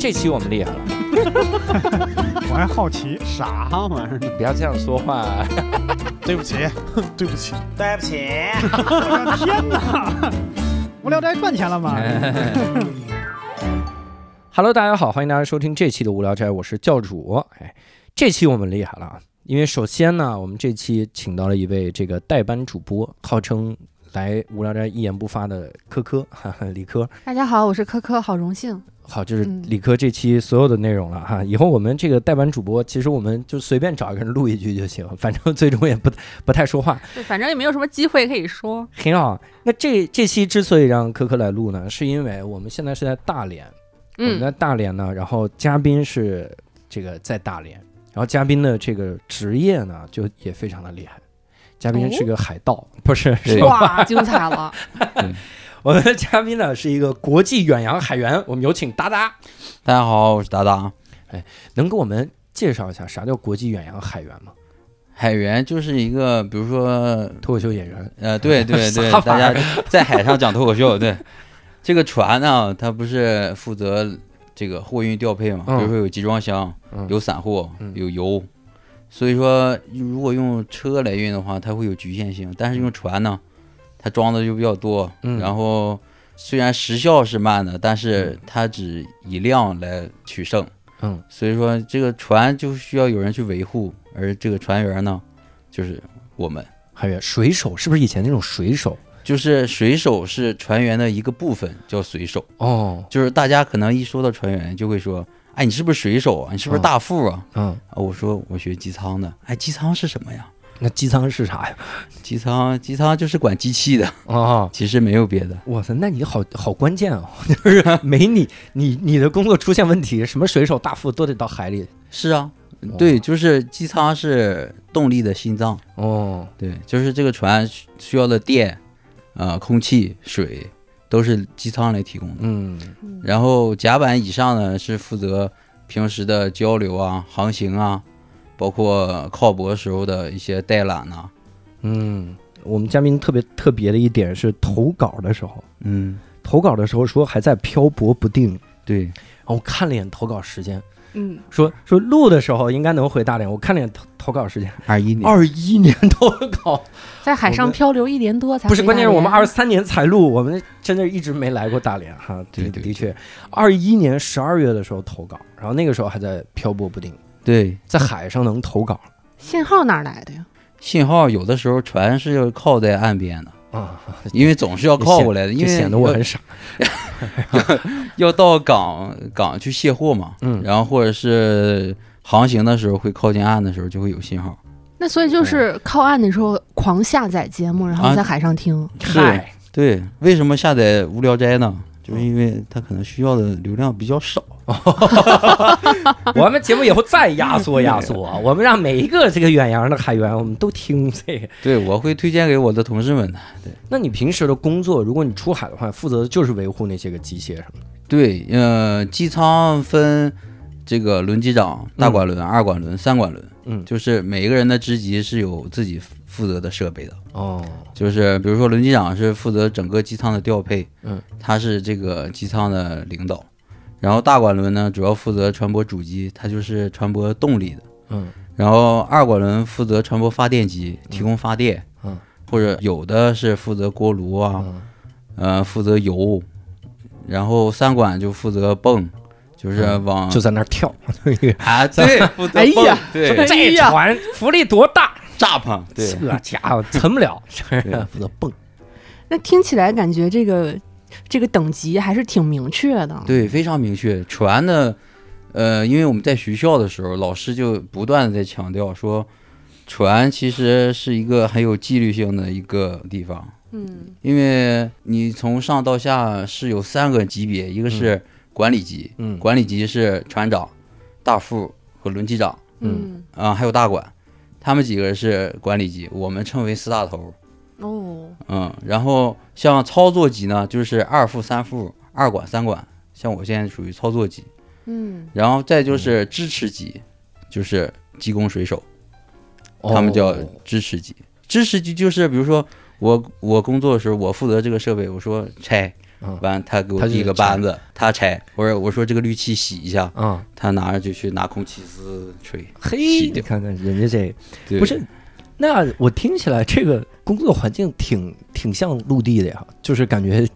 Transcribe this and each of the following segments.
这期我们厉害了，我还好奇，啥玩意儿？不要这样说话。对不起，对不起，对不起，我的天哪！无聊斋赚钱了吗？Hello，大家好，欢迎大家收听这期的无聊斋，我是教主。哎，这期我们厉害了，啊，因为首先呢，我们这期请到了一位这个代班主播，号称来无聊斋一言不发的科科，哈哈，理科。大家好，我是科科，好荣幸。好，就是嗯理科这期所有的内容了哈。以后我们这个代班主播，其实我们就随便找一个人录一句就行，反正最终也不不太说话，对，反正也没有什么机会可以说。挺好。那这这期之所以让科科来录呢，是因为我们现在是在大连，我们嗯，在大连呢，然后嘉宾是这个在大连，然后嘉宾的这个职业呢就也非常的厉害，嘉宾是个海盗，不是是哇，精彩了！我们的嘉宾呢是一个国际远洋海员，我们有请达达，大家好，我是达达。哎能给我们介绍一下啥叫国际远洋海员吗？海员就是一个，比如说，脱口秀演员，呃，对对对，大家在海上讲脱口秀，对。这个船呢，它不是负责这个货运调配嘛？比嗯如说有集装箱，嗯有散货嗯，有油。所以说，如果用车来运的话，它会有局限性。但是用船呢，它装的就比较多。嗯然后虽然时效是慢的，但是它只以量来取胜。嗯，所以说这个船就需要有人去维护，而这个船员呢，就是我们，海员水手是不是以前那种水手？就是水手是船员的一个部分，叫水手。哦，就是大家可能一说到船员，就会说，哎，你是不是水手啊？你是不是嗯大副啊？嗯，啊，我说我学机舱的，哎，机舱是什么呀？那机舱是啥呀？机舱，机舱就是管机器的，哦，其实没有别的。哇塞，那你好好关键哦，就是没你你你的工作出现问题，什么水手大副都得到海里。是啊，对，就是机舱是动力的心脏。哦，对，就是这个船需需要的电，呃，空气、水都是机舱来提供的。嗯然后甲板以上呢是负责平时的交流啊、航行啊，包括靠泊时候的一些带缆呐、嗯，我们嘉宾特别特别的一点是投稿的时候，嗯，投稿的时候说还在漂泊不定。对，然后我看了一眼投稿时间，嗯，说说录的时候应该能回大连。我看了一眼投投稿时间，二一年，二一年投稿，在海上漂流一年多才不是，关键是我们二三年才录，我们真的一直没来过大连哈。对。的确，二一年十二月的时候投稿，然后那个时候还在漂泊不定，对，在海上能投稿信号哪儿来的呀？信号有的时候船是要靠在岸边的，啊，因为总是要靠过来的，因为显得我很傻。要到港港去卸货嘛，嗯然后或者是航行的时候会靠近岸的时候就会有信号。那所以就是靠岸的时候狂下载节目，然后啊在海上听。嗨，对，为什么下载无聊斋呢？就是因为它可能需要的流量比较少。我们节目以后再压缩压缩，我们让每一个这个远洋的海员，我们都听这个。对，我会推荐给我的同事们的。对那你平时的工作，如果你出海的话，负责的就是维护那些个机械什么的。对，呃，机舱分这个轮机长、大管轮、二管轮、三管轮，嗯就是每一个人的职级是有自己负责的设备的。哦，就是比如说轮机长是负责整个机舱的调配，嗯，他是这个机舱的领导。然后大管轮呢，主要负责船舶主机，它就是船舶动力的。嗯然后二管轮负责船舶发电机，提供发电，嗯，或者有的是负责锅炉啊，嗯呃，负责油。然后三管就负责泵，就是往、就在那儿跳，啊，对，负责泵，哎呀对，哎这船浮力多大？炸棚，对，这家伙沉不了，是负责蹦。那听起来感觉这个这个等级还是挺明确的。对，非常明确。船呢，呃，因为我们在学校的时候，老师就不断的在强调说，船其实是一个很有纪律性的一个地方。嗯因为你从上到下是有三个级别，一个是管理级，嗯管理级是船长、大副和轮机长嗯啊、还有大管，他们几个是管理级，我们称为四大头。哦嗯，然后像操作级呢，就是二副、三副、二管、三管，像我现在属于操作级。嗯然后再就是支持级，就是技工水手，他们叫哦支持级。支持级就是比如说我我工作的时候，我负责这个设备，我说拆嗯，完他给我递个拆扳子，他拆，我说我说这个氯气洗一下，啊，他拿着就去拿空气丝吹。嘿，你看看人家这不是，那我听起来这个工作环境挺挺像陆地的呀，就是感觉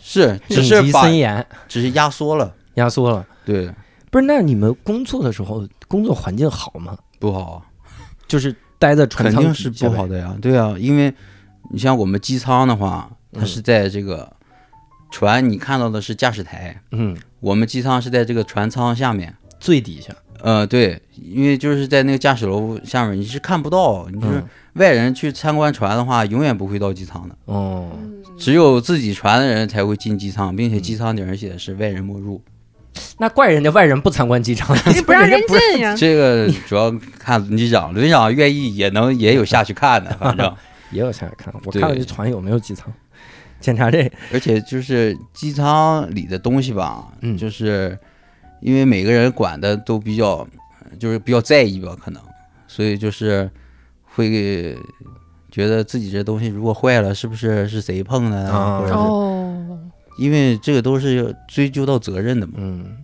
是，只是森严，只是压缩了，压缩了。对，不是，那你们工作的时候工作环境好吗？不好啊，就是待在船舱肯定是不好的呀。对啊，因为你像我们机舱的话，它嗯。是在这个船，你看到的是驾驶台，嗯，我们机舱是在这个船舱下面。最底下，呃，对，因为就是在那个驾驶楼下面，你是看不到，你就是嗯外人去参观船的话，永远不会到机舱的，哦，只有自己船的人才会进机舱，并且嗯机舱顶上写的是“外人莫入那怪人家外人不参观机场，你不让人进呀”。？这个主要看轮机长，轮机长愿意也能也有下去看的，反正。也有下去看，我对看看这船有没有机舱，检查这，而且就是机舱里的东西吧，嗯就是因为每个人管的都比较，就是比较在意吧，可能，所以就是会觉得自己这东西如果坏了，是不是是谁碰的啊？啊？或者是哦，因为这个都是要追究到责任的嘛，嗯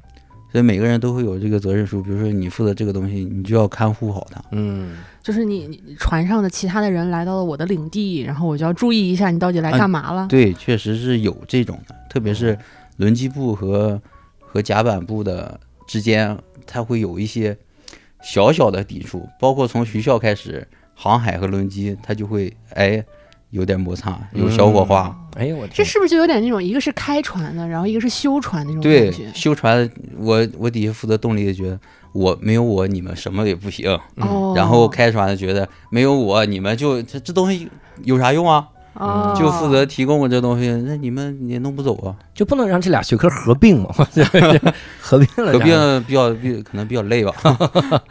所以每个人都会有这个责任书。比如说你负责这个东西，你就要看护好它。嗯，就是你你船上的其他的人来到了我的领地，然后我就要注意一下你到底来干嘛了。对，确实是有这种的，特别是轮机部和和甲板部的之间，它会有一些小小的抵触，包括从学校开始，航海和轮机，它就会哎有点摩擦，有小火花。哎呦我天，这是不是就有点那种一个是开船的，然后一个是修船那种对感觉？，修船，我我底下负责动力的觉得我没有我你们什么也不行，哦，然后开船的觉得没有我你们就这这东西有啥用啊？哦就负责提供我这东西，那你们也弄不走啊。就不能让这俩学科合并嘛？合并了，合并比较比可能比较累吧。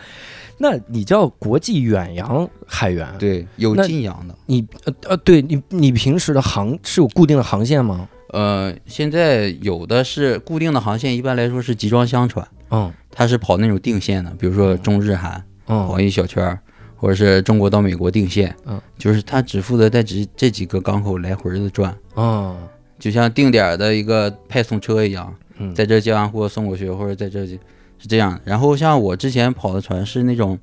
那你叫国际远洋海员，对，有近洋的。你呃呃，对你你平时的航是有固定的航线吗？呃，现在有的是固定的航线，一般来说是集装箱船，嗯。它是跑那种定线的，比如说中日韩跑嗯一小圈儿，或者是中国到美国定线，嗯，就是它只负责在这这几个港口来回的转，嗯。就像定点儿的一个派送车一样，嗯，在这接完货送过去，或者在这是这样。然后像我之前跑的船是那种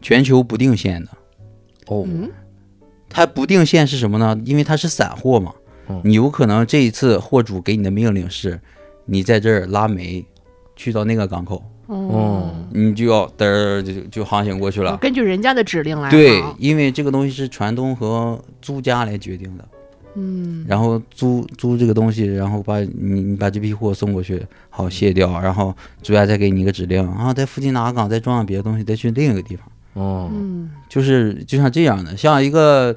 全球不定线的。哦嗯，它不定线是什么呢？因为它是散货嘛嗯，你有可能这一次货主给你的命令是，你在这儿拉煤，去到那个港口，哦，你就要嘚儿就就航行过去了。根据人家的指令来对，因为这个东西是船东和租家来决定的，嗯，然后租租这个东西，然后把你你把这批货送过去，好卸掉，然后主家再给你一个指令啊，在附近哪个港再装上别的东西，再去另一个地方。哦嗯，就是就像这样的，像一个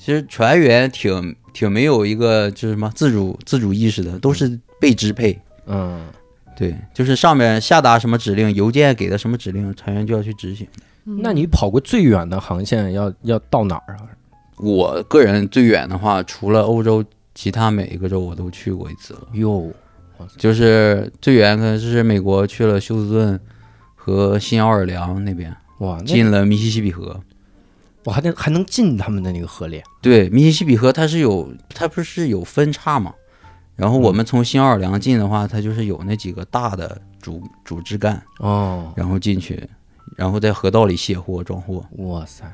其实船员挺挺没有一个就是什么自主自主意识的，都是被支配。嗯对，就是上面下达什么指令，邮件给的什么指令，船员就要去执行。那你跑过最远的航线要要到哪儿啊？我个人最远的话，除了欧洲，其他每一个州我都去过一次了。哟，就是最远可能是美国去了休斯顿和新奥尔良那边，哇，进了密西西比河。我还能还能进他们的那个河里？对，密西西比河它是有，它不是有分叉嘛？然后我们从新奥尔良进的话，它就是有那几个大的主主枝干，哦，然后进去，然后在河道里卸货装货。哇塞，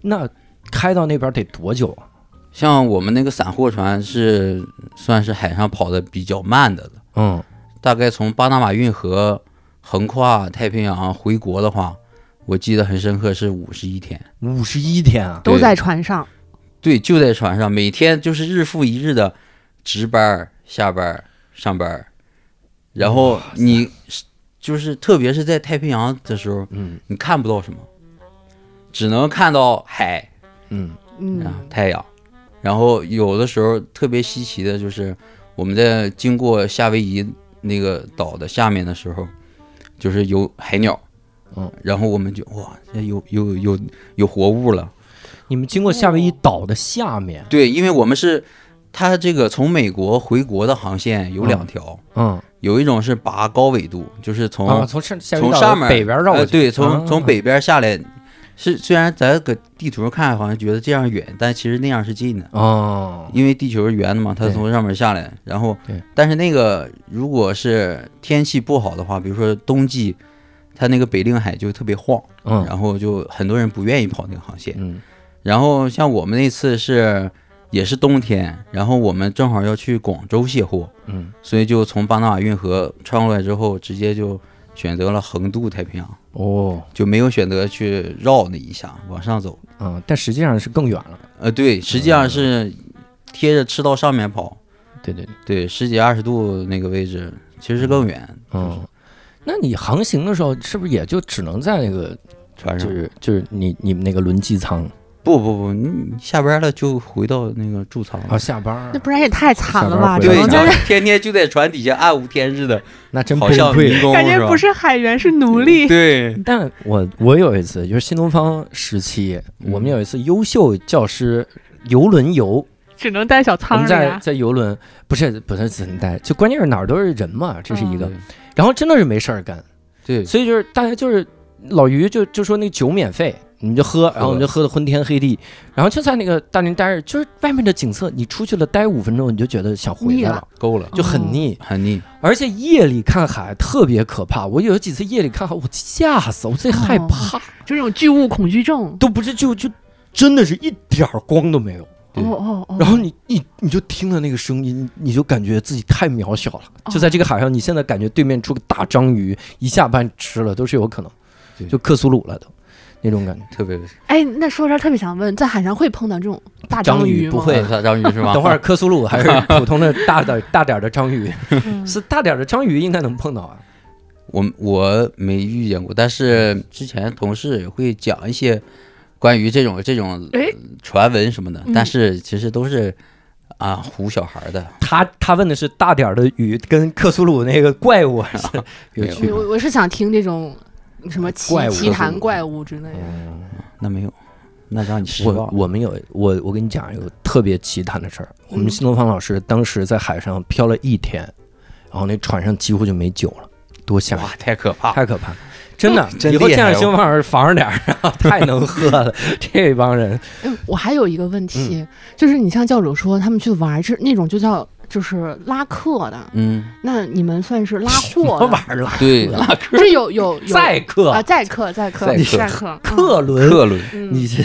那开到那边得多久？啊？像我们那个散货船是算是海上跑的比较慢的了，嗯，大概从巴拿马运河横跨太平洋回国的话，我记得很深刻是五十一天。五十一天啊！都在船上，对，就在船上，每天就是日复一日的值班、下班、上班，然后你是就是特别是在太平洋的时候，嗯。你看不到什么，只能看到海嗯。嗯。啊、太阳，然后有的时候特别稀奇的就是我们在经过夏威夷那个岛的下面的时候，就是有海鸟，嗯，然后我们就哇，这有有有有活物了。你们经过夏威夷岛的下面，对，因为我们是它这个从美国回国的航线有两条，嗯。有一种是拔高纬度，就是从、啊，从上从上面北边绕过对，从、啊从北边下来，是虽然咱搁地图上看好像觉得这样远，但其实那样是近的，哦，因为地球是圆的嘛，它从上面下来，然后，但是那个如果是天气不好的话，比如说冬季，它那个北令海就特别晃，嗯然后就很多人不愿意跑那个航线。嗯然后像我们那次是也是冬天，然后我们正好要去广州卸货，嗯所以就从巴拿马运河穿过来之后，直接就选择了横渡太平洋，哦。就没有选择去绕那一下往上走。嗯，但实际上是更远了。呃，对，实际上是贴着赤道上面跑，对对对，对，十几二十度那个位置，其实是更远。嗯，那你航行的时候是不是也就只能在那个船上。就是就是你你们那个轮机舱不不不，你你下班了就回到那个驻舱了。啊？下班儿那不然也太惨了吧？对，就是天天就在船底下暗无天日的，那真不像迷。宫吧感觉不是海员是奴隶。对，但我我有一次就是新东方时期，嗯我们有一次优秀教师游轮游，只能带小我们在。在游轮不是不是只能带，就关键是哪儿都是人嘛，这是一个。嗯然后真的是没事儿干，对，所以就是大家就是老于就就说那酒免费，你们就喝，然后我们就喝的昏天黑地，然后就在那个大连待着，就是外面的景色，你出去了待五分钟，你就觉得想回来了了，够了，就很腻。很腻。而且夜里看海特别可怕，我有几次夜里看海，我吓死，我最害怕，就那种巨物恐惧症。都不是就就真的是一点儿光都没有。哦哦哦。然后你你你就听了那个声音，你就感觉自己太渺小了。就在这个海上，你现在感觉对面出个大章鱼，一下把你吃了都是有可能，对就克苏鲁了都那种感觉。特别哎，那说这儿特别想问，在海上会碰到这种大章鱼吗？鱼不会大章鱼是吗？等会儿克苏鲁还是 普通的大的大点儿的章鱼？嗯是大点儿的章鱼应该能碰到啊。我我没遇见过，但是之前同事也会讲一些关于这种这种哎传闻什么的，嗯但是其实都是啊唬小孩的。他他问的是大点儿的鱼跟克苏鲁那个怪物是有趣。我我是想听这种什么奇怪物奇谈怪物之类的。嗯那没有，那让你失我望。我们有我我跟你讲一个特别奇谈的事儿，我们嗯新东方老师当时在海上漂了一天，然后那船上几乎就没酒了，多吓人哇，，太可怕！太可怕。真的，真以后见着新东方老师防着点儿，太能喝了。这帮人，哎，我还有一个问题，嗯就是你像教主说他们去玩儿是那种就叫就是拉客的，嗯，那你们算是拉什么货的，玩意儿了？对，是有有有。载客。啊，载客载客。载客。客。轮，客轮。嗯。你这。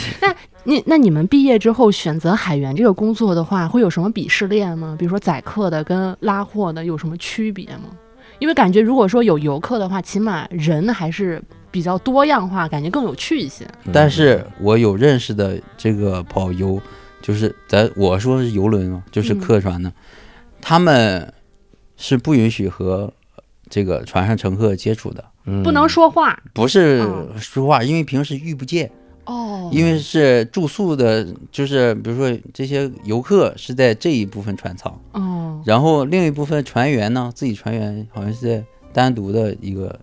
你那你们毕业之后选择海员这个工作的话，会有什么鄙视链吗？比如说载客的跟拉货的有什么区别吗？因为感觉如果说有游客的话，起码人还是比较多样化，感觉更有趣一些。但是我有认识的这个跑游，就是咱我说是游轮嘛，就是嗯。客船的，他们是不允许和这个船上乘客接触的，嗯。不能说话。不是嗯说话，因为平时遇不见，哦。因为是住宿的，就是比如说这些游客是在这一部分船舱，哦。然后另一部分船员呢，自己船员好像是在单独的一个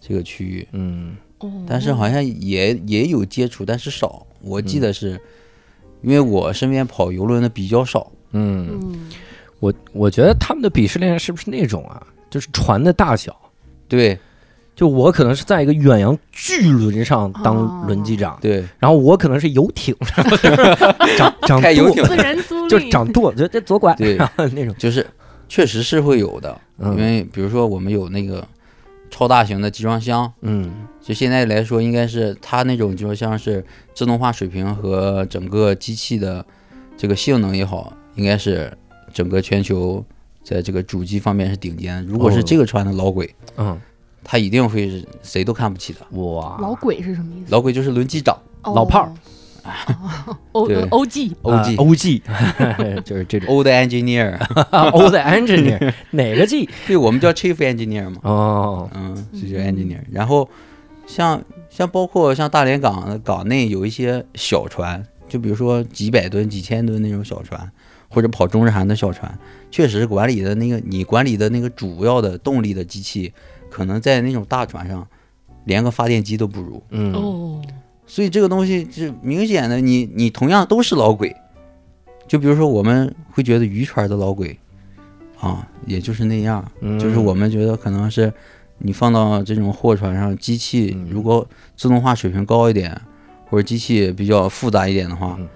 这个区域，嗯。哦，但是好像也也有接触，但是少。我记嗯得是，因为我身边跑游轮的比较少，嗯，嗯我我觉得他们的鄙视链是不是那种啊？就是船的大小，对就我可能是在一个远洋巨轮上当哦轮机长，对，然后我可能是游艇，然后就是长长舵开游艇私人租就赁长舵，就这左拐，对然后那种，就是确实是会有的，因嗯为比如说我们有那个超大型的集装箱，嗯就现在来说，应该是它那种集装箱是自动化水平和整个机器的这个性能也好，应该是整个全球在这个主机方面是顶尖。如果是哦。这个船的老鬼，嗯，他一定会是谁都看不起的。哇，老鬼是什么意思？老鬼就是轮机长哦。老炮儿，O 对。O G，OG、O G，就是这种。Old Engineer，Old engineer 哪个 G？对我们叫 Chief Engineer 嘛，哦，嗯，是叫 Engineer。然后像像包括像大连港港内有一些小船，就比如说几百吨、几千吨那种小船，或者跑中日韩的小船，确实管理的那个你管理的那个主要的动力的机器，可能在那种大船上连个发电机都不如。嗯。哦，所以这个东西是明显的你，你同样都是老鬼。就比如说，我们会觉得渔船的老鬼，啊，也就是那样，嗯。就是我们觉得可能是你放到这种货船上，机器嗯。如果自动化水平高一点，或者机器比较复杂一点的话嗯，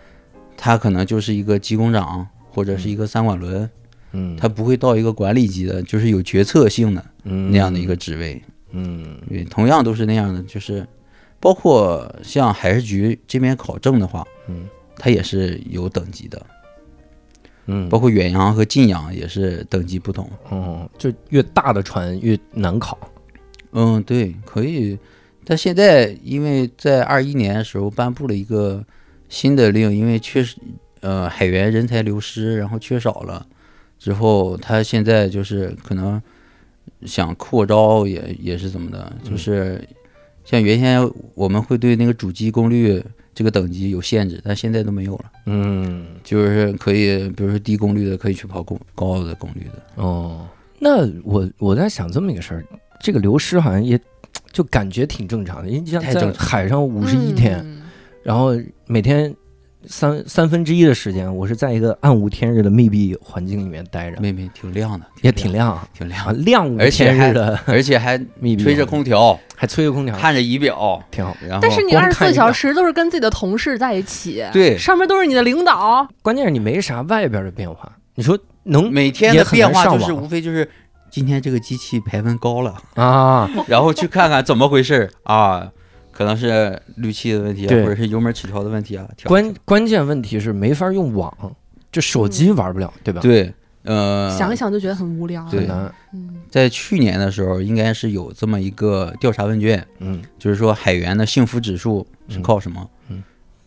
它可能就是一个机工长或者是一个三管轮，嗯，它不会到一个管理级的，就是有决策性的那那样的一个，职位。嗯对，同样都是那样的，就是包括像海事局这边考证的话，嗯它也是有等级的，嗯，包括远洋和近洋也是等级不同。哦，就越大的船越难考。嗯，对，可以。但现在因为在二一年的时候颁布了一个新的令，因为缺失呃海员人才流失，然后缺少了之后，他现在就是可能想扩招也也是怎么的，就是像原先我们会对那个主机功率这个等级有限制，但现在都没有了，嗯，就是可以，比如说低功率的可以去跑功高的功率的。哦，那我我在想这么一个事儿，这个流失好像也就感觉挺正常的，因为你像在海上五十一天，嗯。然后每天三三分之一的时间，我是在一个暗无天日的密闭环境里面待着，妹妹挺亮的，也挺亮啊，挺亮啊，亮无而且还天日的而且还密闭，吹着，空调，还吹着空调，看着仪表，挺好。然后但是你二十四小时都是跟自己的同事在一起，对上面都是你的领导，关键是你没啥外边的变化，你说能每天的变化就是无非就是今天这个机器排温高了，啊？然后去看看怎么回事啊，可能是滤器的问题啊，或者是油门起跳的问题啊。关关键问题是没法用网，就手机玩不了，对吧？对，呃，想一想就觉得很无聊。对。嗯，在去年的时候，应该是有这么一个调查问卷，嗯就是说海员的幸福指数是靠什么？嗯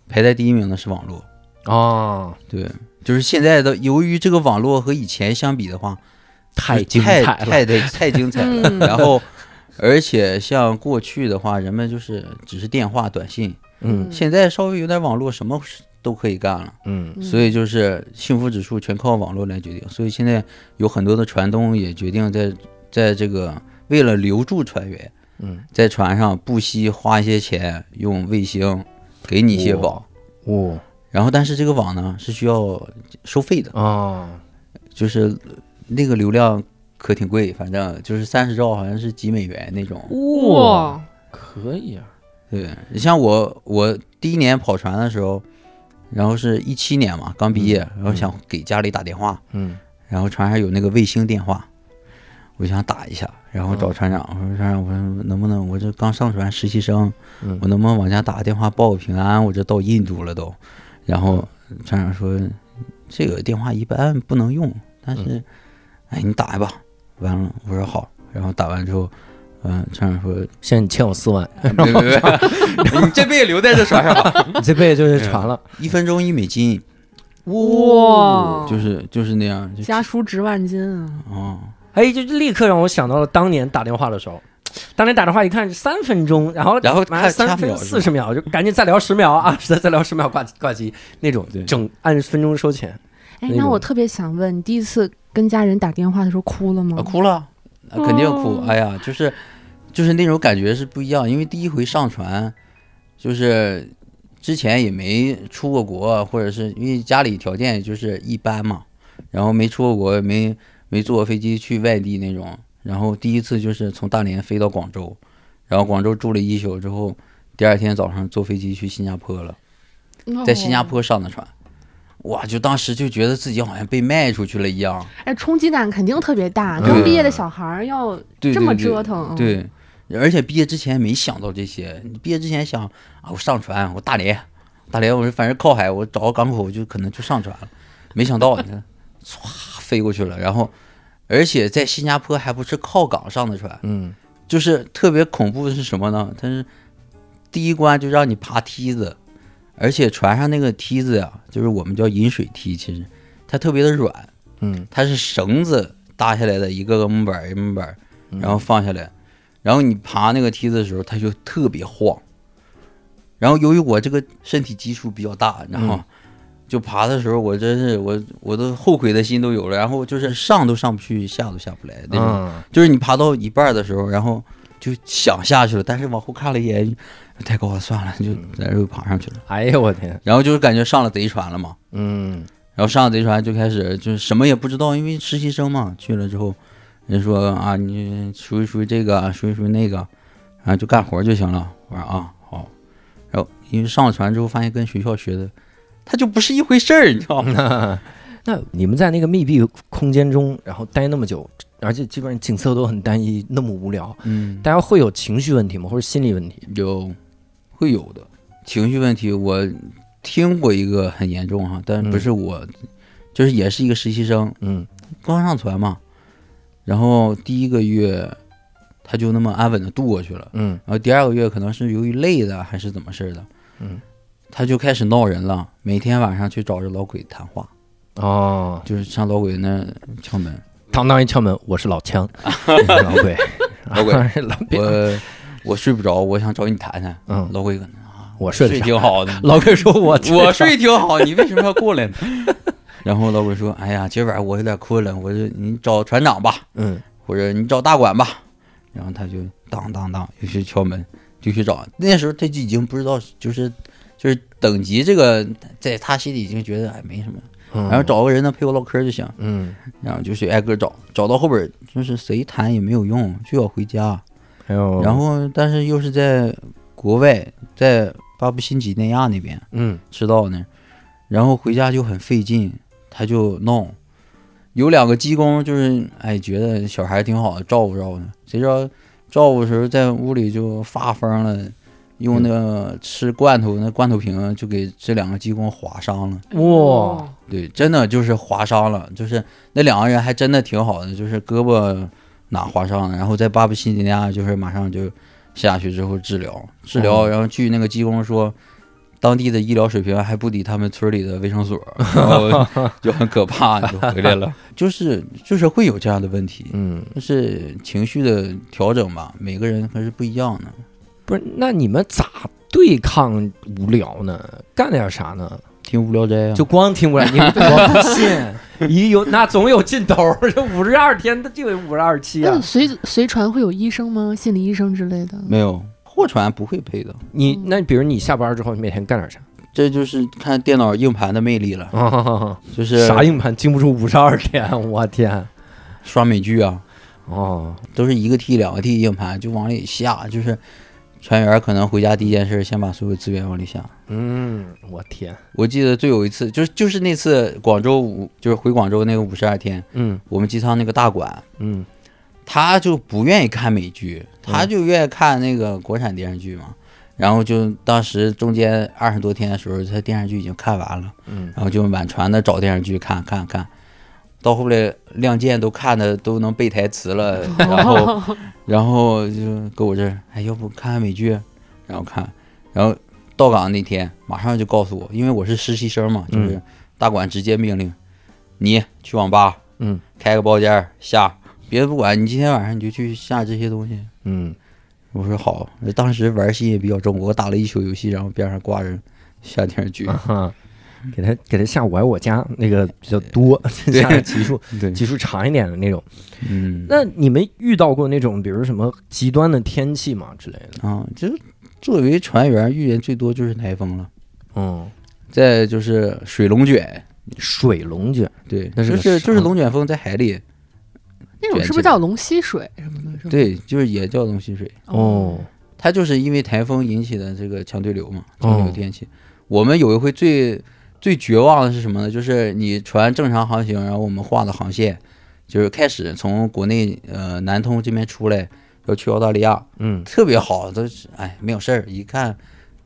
排在第一名的是网络。哦，对，就是现在的，由于这个网络和以前相比的话，太精彩了。太太太精彩了。嗯然后，而且像过去的话，人们就是只是电话、短信，嗯现在稍微有点网络，什么事都可以干了。嗯嗯所以就是幸福指数全靠网络来决定。所以现在有很多的船东也决定在在这个为了留住船员，嗯，在船上不惜花一些钱用卫星给你一些网，哦然后但是这个网呢是需要收费的，哦，就是那个流量可挺贵，反正就是三十兆好像是几美元那种。哇，可以啊。对你像我我第一年跑船的时候，然后是一七年嘛，刚毕业，然后想给家里打电话，嗯然后船上有那个卫星电话，我想打一下，然后嗯找船长，我说船长，我说能不能我这刚上船实习生，嗯我能不能往家打个电话报个平安？我这到印度了都。然后船长说，这个电话一般不能用，但是，嗯哎，你打一吧。完了，我说好，然后打完之后，嗯，船长说，现在你欠我四万，别 别别，你这辈子留在这船上吧，你这辈子就是船了。一分钟一美金，哇，就是就是那样，家书值万金啊！哦，哎，就立刻让我想到了当年打电话的时候。当年打电话一看三分钟，然后然后看三分四十秒，就赶紧再聊十秒啊，再再聊十秒挂挂机那种对，整按分钟收钱。哎，那我特别想问，你第一次跟家人打电话的时候哭了吗？啊，哭了，啊肯定哭。哦哎呀，就是就是那种感觉是不一样，因为第一回上船，就是之前也没出过国，或者是因为家里条件也就是一般嘛，然后没出过国，没没坐过飞机去外地那种，然后第一次就是从大连飞到广州，然后广州住了一宿之后，第二天早上坐飞机去新加坡了，在新加哦，坡上的船。哇！就当时就觉得自己好像被卖出去了一样，哎，冲击感肯定特别大。嗯刚毕业的小孩儿要这么对对折腾，嗯，对，而且毕业之前没想到这些。你毕业之前想啊，我上船，我大连，大连，我说反正靠海，我找个港口就可能就上船了。没想到你看，唰飞过去了，然后而且在新加坡还不是靠港上的船，嗯就是特别恐怖的是什么呢？它是第一关就让你爬梯子，而且船上那个梯子呀、就是我们叫引水梯，其实它特别的软，嗯它是绳子搭下来的一个个木板木板儿，然后放下来，然后你爬那个梯子的时候，它就特别晃。然后由于我这个身体基数比较大，然后嗯就爬的时候，我真是我我都后悔的心都有了，然后就是上都上不去，下都下不来那种。嗯就是你爬到一半的时候，然后就想下去了，但是往后看了一眼，太高了，算了，就在这又爬上去了。哎呦我天，然后就是感觉上了贼船了嘛，嗯然后上了贼船就开始就是什么也不知道，因为实习生嘛，去了之后，人说啊你属于属于这个，属于属于那个，然后就干活就行了。我说啊好，然后因为上了船之后，发现跟学校学的，它就不是一回事儿，你知道吗？那你们在那个密闭空间中，然后待那么久，而且基本上景色都很单一，那么无聊，嗯，大家会有情绪问题吗？或者心理问题？有会有的情绪问题，我听过一个很严重哈，但不是我，就是也是一个实习生，嗯。刚上船嘛，然后第一个月他就那么安稳的度过去了，嗯。然后第二个月可能是由于累的还是怎么事儿的，嗯，他就开始闹人了，每天晚上去找着老鬼谈话，哦，就是上老鬼那敲门，当当一敲门，我是老枪，老鬼老鬼，我我睡不着，我想找你谈谈，嗯老鬼可能啊，我睡得挺好的，老鬼说我 我睡挺好，你为什么要过来呢？然后老鬼说：“哎呀，今晚上我有点困了，我说你找船长吧，嗯或者你找大管吧。”然后他就当当当又去敲门，就去找。那时候他就已经不知道，就是就是等级这个，在他心里已经觉得哎没什么，嗯，然后找个人能陪我唠嗑就行。嗯，然后就去挨个找，找到后边就是谁谈也没有用，就要回家。还有然后但是又是在国外，在巴布新几内亚那边，嗯赤道呢，然后回家就很费劲，他就闹。有两个技工就是哎，觉得小孩挺好的，照顾照顾他，谁知道照顾的时候在屋里就发疯了，用那个吃罐头那罐头瓶就给这两个技工划伤了。哇，对，真的就是划伤了，就是那两个人还真的挺好的，就是胳膊哪划伤了，然后在巴布新几内亚就是马上就下去之后治疗，治疗，哦然后据那个技工说，当地的医疗水平还不抵他们村里的卫生所，然后就很可怕，就回来了，就是就是会有这样的问题，嗯，就是情绪的调整吧，每个人还是不一样的。不是，那你们咋对抗无聊呢？干点啥呢？听无聊斋啊，就光听无聊，你我不信，一有那总有尽头，这五十二天，它就有五十二期啊那。随随船会有医生吗？心理医生之类的？没有货船不会配的，你那比如你下班之后，你每天干点啥？这就是看电脑硬盘的魅力了，啊，就是啥硬盘经不住五十二天？我天！刷美剧啊，哦，都是一个 T 两个 T 硬盘就往里下，就是船员可能回家第一件事先把所有资源往里下。嗯，我天，我记得最有一次就是就是那次广州五就是回广州那个五十二天，嗯。我们机舱那个大管嗯。他就不愿意看美剧，他就愿意看那个国产电视剧嘛。然后就当时中间二十多天的时候，他电视剧已经看完了，嗯，然后就满船的找电视剧看看看，到后来《亮剑》都看的都能背台词了，然后 然后就搁我这儿，哎，要不看看美剧，然后看，然后到岗那天马上就告诉我，因为我是实习生嘛，就是大管直接命令你去网吧，嗯，开个包间儿下，别的不管，你今天晚上你就去下这些东西。嗯，我说好，当时玩心也比较重，我打了一宿游戏，然后边上挂着下电视剧，啊，给他给他下我来我家那个比较多，下的集数对，集数长一点的那种。嗯，那你们遇到过那种，比如什么极端的天气嘛之类的？啊，就是作为船员遇见最多就是台风了，嗯，再就是水龙卷，水龙卷，对，那是就是就是龙卷风在海里，那种是不是叫龙吸水什么的？是吧？对，就是也叫龙吸水，哦，它就是因为台风引起的这个强对流嘛，强对哦流天气。我们有一回最最绝望的是什么呢？就是你船正常航行，然后我们画的航线，就是开始从国内呃南通这边出来，要去澳大利亚，嗯特别好，都是哎没有事儿。一看，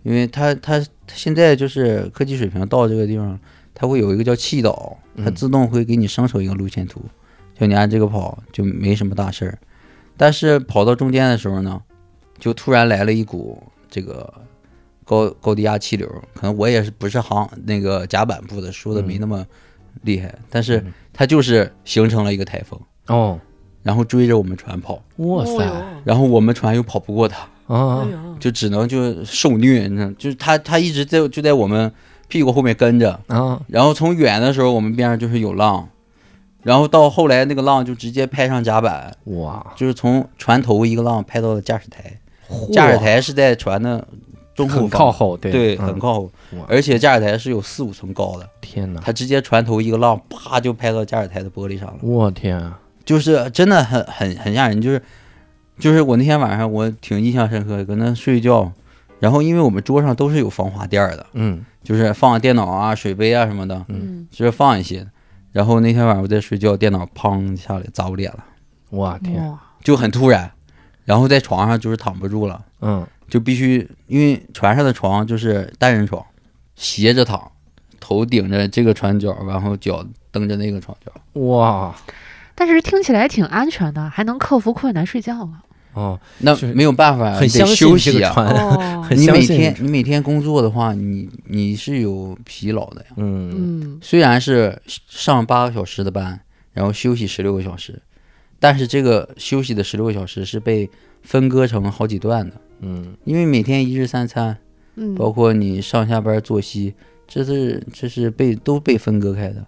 因为它它它现在就是科技水平到这个地方，它会有一个叫气导，它嗯自动会给你生成一个路线图，就你按这个跑就没什么大事儿。但是跑到中间的时候呢，就突然来了一股这个高高低压气流，可能我也是不是航那个甲板部的，说的没那么厉害，但是嗯。它就是形成了一个台风，哦，然后追着我们船跑，哇塞然后我们船又跑不过它。啊就只能就受虐，你知道，就是它它一直在就在我们屁股后面跟着，啊，然后从远的时候我们边上就是有浪，然后到后来那个浪就直接拍上甲板，哇，就是从船头一个浪拍到了驾驶台，驾驶台是在船的中后很靠后，对对，嗯。很靠后，而且驾驶台是有四五层高的，天哪，他直接船头一个浪啪就拍到驾驶台的玻璃上了。我天啊，就是真的很很很吓人，就是就是我那天晚上我挺印象深刻的，搁那睡觉，然后因为我们桌上都是有防滑垫儿的，嗯。就是放电脑啊、水杯啊什么的，嗯，就是放一些。然后那天晚上我在睡觉，电脑砰下来砸我脸了，我天，就很突然。然后在床上就是躺不住了，嗯就必须因为船上的床就是单人床，斜着躺，头顶着这个船角，然后脚蹬着那个床角。哇但是听起来挺安全的，还能克服困难睡觉啊。哦，那没有办法，你得很相信休息啊。这个船，哦，你每天你每天工作的话，你你是有疲劳的呀。嗯嗯，虽然是上八个小时的班，然后休息十六个小时，但是这个休息的十六个小时是被分割成好几段的，嗯因为每天一日三餐，嗯，包括你上下班作息，这是这是被都被分割开的。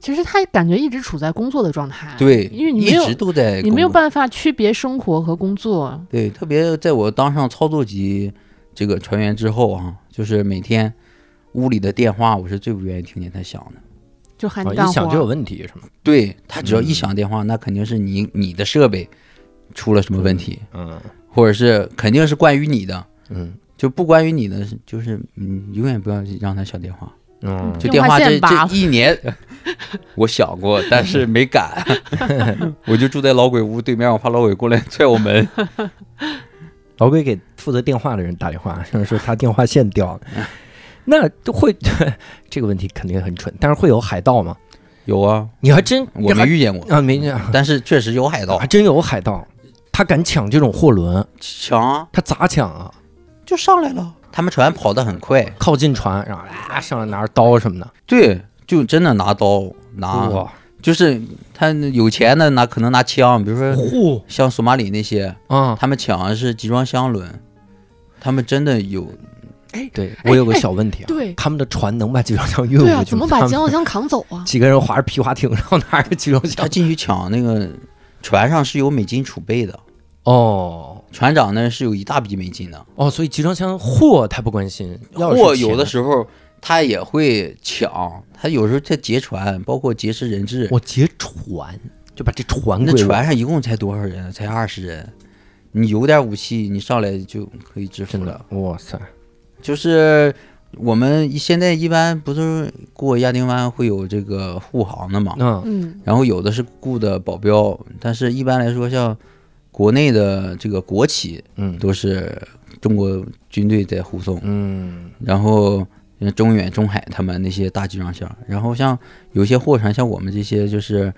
其实他感觉一直处在工作的状态，对，因为你一直都在你没有办法区别生活和工作。对，特别在我当上操作级这个船员之后啊，就是每天屋里的电话，我是最不愿意听见他响的。就喊啊你干活，一响就有问题是吗？对他只要一嗯响电话，那肯定是你你的设备出了什么问题，嗯或者是肯定是关于你的，嗯就不关于你的，就是嗯，永远不要让他响电话。嗯就电话电话这这一年，我想过，但是没敢。我就住在老鬼屋对面，我怕老鬼过来踹我门。老鬼给负责电话的人打电话，说他电话线掉了。那会这个问题肯定很蠢，但是会有海盗吗？有啊，你还真我没遇见过，啊没见，但是确实有海盗还真有海盗，他敢抢这种货轮，抢啊，他咋抢啊？就上来了。他们船跑得很快，靠近船，然后啊上来拿着刀什么的，对，就真的拿刀拿，哇，就是他有钱的拿可能拿枪，比如说嚯像索马里那些，啊！他们抢的是集装箱轮，他们真的有对我有个小问题啊，对他们的船能把集装箱运对啊，过去怎么吗？他们把集装箱扛走啊？几个人划着皮划艇，然后拿着集装箱？他进去抢那个船上是有美金储备的，哦。船长呢是有一大笔美金的，哦，所以集装箱货他不关心，货有的时候他也会抢，他有时候在劫船，包括劫持人质。我劫船？就把这船那船上一共才多少人？才二十人，你有点武器，你上来就可以制服了。的。哇塞，就是我们现在一般不都是过亚丁湾会有这个护航的嘛，嗯。嗯然后有的是雇的保镖，但是一般来说，像国内的这个国企嗯。都是中国军队在护送，嗯。然后像中远、中海他们那些大集装箱，然后像有些货船，像我们这些就是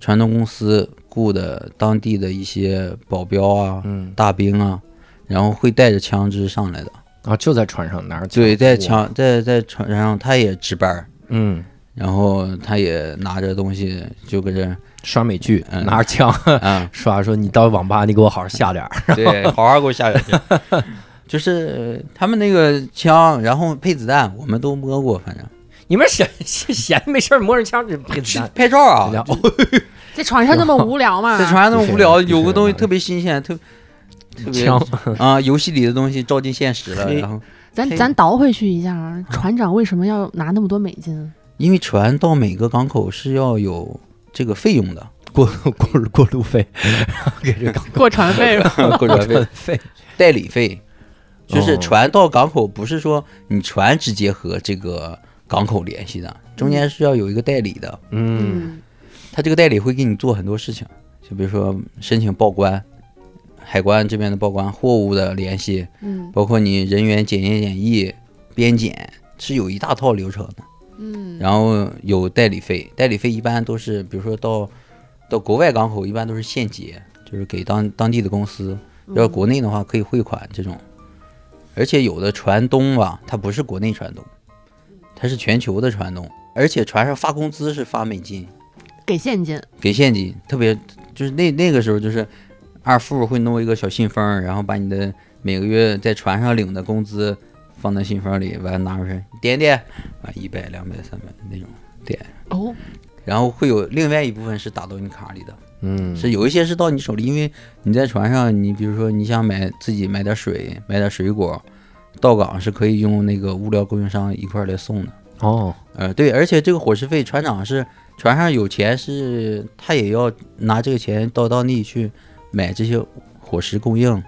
船东公司雇的当地的一些保镖啊、嗯。大兵啊，然后会带着枪支上来的。啊，就在船上拿着枪，对，在哇枪在在船上他也值班儿，嗯然后他也拿着东西就搁这刷美剧，嗯拿着枪啊，刷，说你到网吧你给我好好下点儿，对，好好给我下点儿。就是他们那个枪，然后配子弹，我们都摸过，反正你们闲闲 没事儿摸着枪就配子弹，拍照啊，在船上那么无聊吗？在船上那么无聊，有个东西特别新鲜，特枪 啊，游戏里的东西照进现实了。然后，咱咱倒回去一下啊，船长为什么要拿那么多美金？因为船到每个港口是要有这个费用的，过过过路费，给这港过船费是吧？过船费、代理费，就是哦船到港口不是说你船直接和这个港口联系的，中间是要有一个代理的。嗯他这个代理会给你做很多事情，就比如说申请报关，海关这边的报关、货物的联系，嗯包括你人员检验检疫、边检，是有一大套流程的。嗯然后有代理费，代理费一般都是，比如说到到国外港口，一般都是现结，就是给当当地的公司。要是国内的话，可以汇款这种。而且有的船东吧，它不是国内船东，它是全球的船东，而且船上发工资是发美金，给现金，给现金，特别就是那那个时候就是二副会弄一个小信封，然后把你的每个月在船上领的工资放在信封里，完了拿出来点点，啊一百、两百、三百那种点，哦，然后会有另外一部分是打到你卡里的，嗯。是有一些是到你手里，因为你在船上，你比如说你想买自己买点水、买点水果，到港是可以用那个物料供应商一块儿来送的。哦。呃，对，而且这个伙食费，船长是船上有钱是，他也要拿这个钱到当地去买这些伙食供应。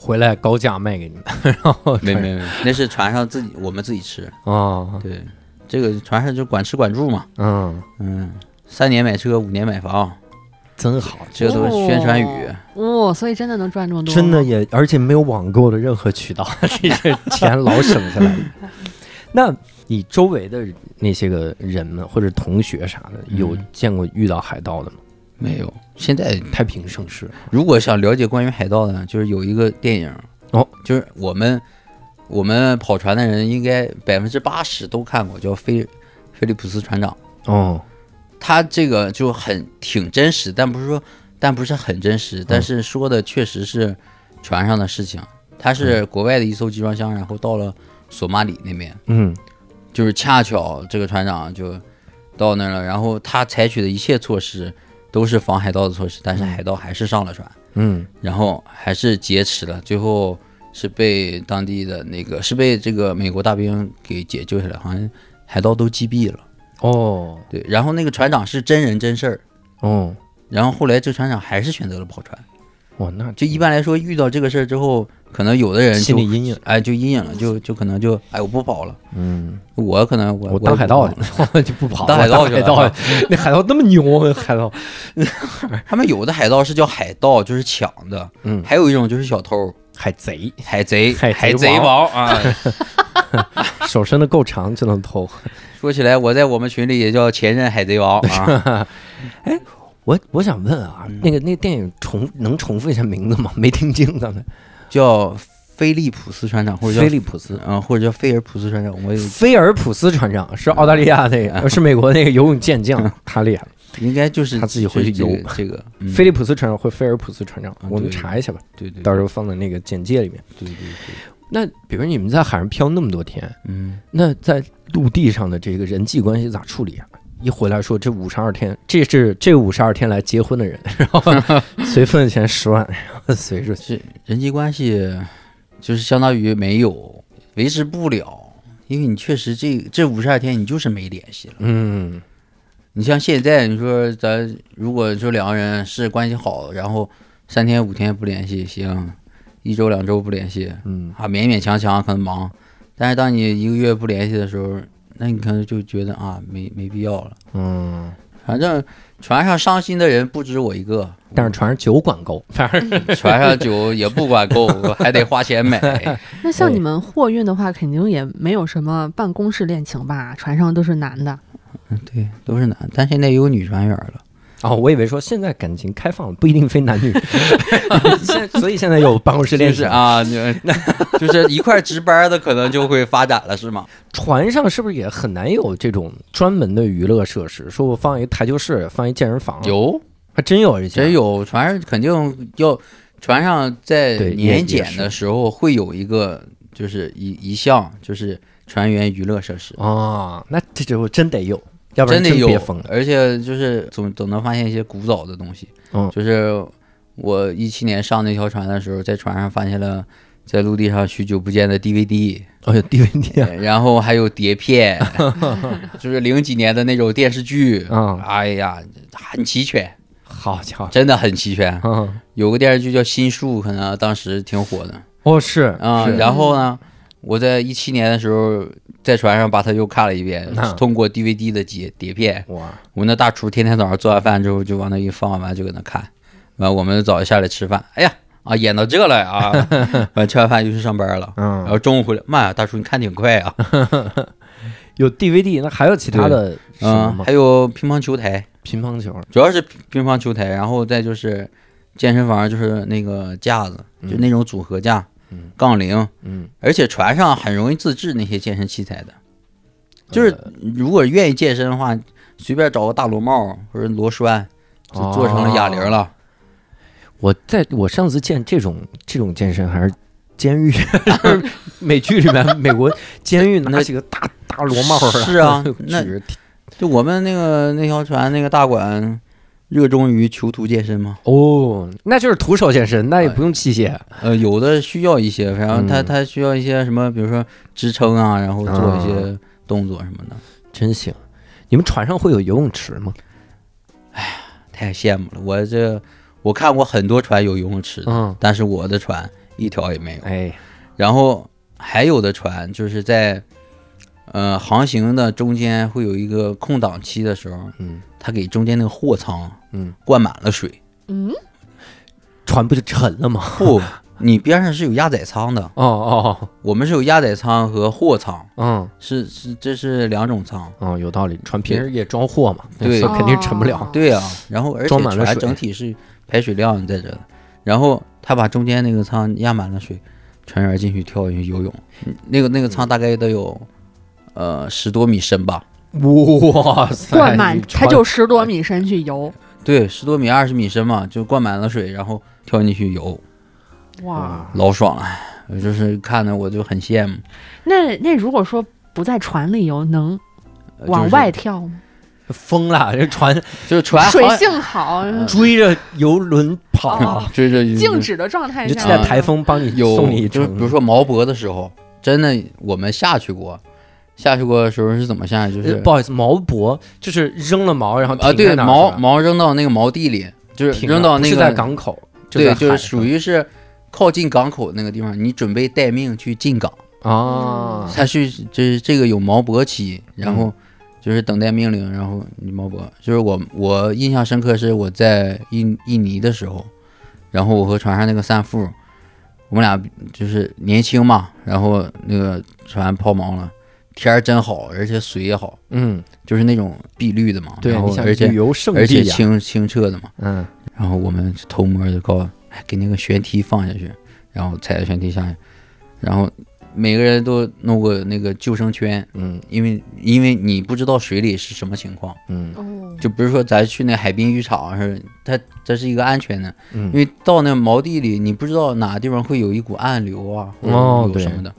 回来高价卖给你们，然后没没没，那是船上自己我们自己吃。哦，对，这个船上就管吃管住嘛。嗯，嗯，三年买车，五年买房，真好，这都是宣传语。哦，所以真的能赚这么多？真的也，而且没有网购的任何渠道，这些钱老省下来。那你周围的那些个人们或者同学啥的，有嗯见过遇到海盗的吗？没有，现在太平盛世，如果想了解关于海盗的，就是有一个电影。哦，就是我们我们跑船的人应该百分之八十都看过，叫菲菲利普斯船长。哦，他这个就很挺真实，但不是说，但不是很真实，但是说的确实是船上的事情。他是国外的一艘集装箱，然后到了索马里那边，嗯。就是恰巧这个船长就到那儿了，然后他采取的一切措施都是防海盗的措施，但是海盗还是上了船，嗯。然后还是劫持了，最后是被当地的那个是被这个美国大兵给解救下来，好像海盗都击毙了。哦。对，然后那个船长是真人真事儿，哦，然后后来这船长还是选择了跑船。哇，那就一般来说，遇到这个事儿之后，可能有的人心理阴影，哎就阴影了，就就可能就哎我不跑了，嗯，我可能我我当海盗我去，就不跑了，当海盗去海了盗，那海盗那么牛，海盗，他们有的海盗是叫海盗，就是抢的，嗯，还有一种就是小偷，海贼，海贼，海贼王。啊。手伸的够长就能偷。说起来，我在我们群里也叫前任海贼王啊。我我想问啊，嗯。那个那个电影重能重复一下名字吗？没听清刚才。叫菲利普斯船长，或者叫菲利普斯，嗯，或者叫菲尔普斯船长，我有菲尔普斯船长是澳大利亚那个，是美国那个游泳健将，他厉害。应该就是他自己回去游这个这个 嗯菲利普斯船长或菲尔普斯船长，啊我们查一下吧，对对，到时候放在那个简介里面。对对对，那比如你们在海上漂那么多天，嗯，那在陆地上的这个人际关系咋处理啊？一回来说这五十二天，这是这五十二天来结婚的人，然后 随份子钱十万，然后随着这人际关系就是相当于没有维持不了，因为你确实这这五十二天你就是没联系了。嗯。你像现在你说咱如果说两个人是关系好，然后三天五天不联系行，一周两周不联系嗯。啊勉勉强强可能忙，但是当你一个月不联系的时候，那你可能就觉得啊没没必要了。嗯，反正船上伤心的人不止我一个，但是船上酒管够，反正 船上酒也不管够，还得花钱买。那像你们货运的话，肯定也没有什么办公室恋情吧？船上都是男的，嗯对，都是男，但现在也有女船员了。哦，我以为说现在感情开放了，不一定非男女，现所以现在有办公室恋情。就是啊，就 就是一块值班的，可能就会发展了，是吗？船上是不是也很难有这种专门的娱乐设施？说我放一台球室，放一健身房，有，还真有这些。真有，船上肯定要，船上在年检的时候会有一个，就是一一项就是船员娱乐设施。哦，那这就真得有，要不然真的疯了。，而且就是总总能发现一些古早的东西。嗯就是我一七年上那条船的时候，在船上发现了在陆地上许久不见的 DVD，哦，有 DVD 啊，然后还有碟片，就是零几年的那种电视剧。嗯哎呀，很齐全，好家伙，真的很齐全。嗯，有个电视剧叫《心术》，可能当时挺火的哦是啊、是然后呢，我在一七年的时候在船上把它又看了一遍，啊。通过 DVD 的碟碟片。哇，我那大厨天天早上做完饭之后就往那一放，完就搁那看，完我们早上下来吃饭，哎呀啊演到这了啊，完吃完饭就去上班了，然嗯，后中午回来，妈呀，大厨你看挺快啊，有 DVD，那还有其他的什么嗯，吗？还有乒乓球台，乒乓球，主要是乒乓球台，然后再就是健身房，就是那个架子，就那种组合架，嗯杠铃，嗯，而且船上很容易自制那些健身器材的，就是呃。如果愿意健身的话，随便找个大螺帽或者螺栓，就做成了哑铃了。我在我上次见这种这种健身还是监狱，美剧里面美国监狱拿那几个大大螺帽儿是啊那 就我们那个那条船那个大管，热衷于囚徒健身吗。哦，那就是徒手健身，那也不用器械。呃，有的需要一些，然后他嗯他需要一些什么，比如说支撑啊，然后做一些啊动作什么的，真行！你们船上会有游泳池吗？哎呀太羡慕了。我这我看过很多船有游泳池，嗯，但是我的船一条也没有。哎，然后还有的船就是在呃航行的中间会有一个空档期的时候，嗯。他给中间那个货舱嗯，灌满了水。嗯，船不就沉了吗？不，你边上是有压载舱的，哦哦哦，我们是有压载舱和货舱，嗯。是是这是两种舱。哦，有道理。船平时也装货嘛，对。所以肯定沉不了。哦对啊，然后而且船整体是排水量在这，然后他把中间那个舱压满了水，船员进去跳进去游泳，嗯那个那个舱大概得有呃十多米深吧，哇塞，灌满你船他就十多米深去游，对，十多米二十米深嘛，就灌满了水，然后跳进去游，哇！老爽了，我就是看的我就很羡慕。那那如果说不在船里游，能呃往外，跳吗？疯了，这船 就是船水性好，追着游轮跑。哦，追着静止的状态下。就期下待台风帮你有送你一就是比如说毛博的时候，真的我们下去过，下去过的时候是怎么下去？就是呃不好意思，毛博就是扔了锚，然后啊，对毛毛扔到那个锚地里，就是扔到那个在港口，对，就是属于是靠近港口那个地方，你准备待命去进港，啊，他去就是这个有锚泊期，然嗯。后就是等待命令，然后你锚泊。就是我我印象深刻是我在印印尼的时候，然后我和船上那个三副，我们俩就是年轻嘛，然后那个船抛锚了，天儿真好，而且水也好，嗯，就是那种碧绿的嘛，对，而且旅游胜而且，清清澈的嘛。嗯。然后我们就偷摸的告哎给那个悬梯放下去，然后踩着悬梯下去，然后每个人都弄个那个救生圈，嗯。因为因为你不知道水里是什么情况，嗯哦，就比如说咱去那海滨浴场是它这是一个安全的，嗯。因为到那锚地里你不知道哪地方会有一股暗流啊，或者哦对有什么的，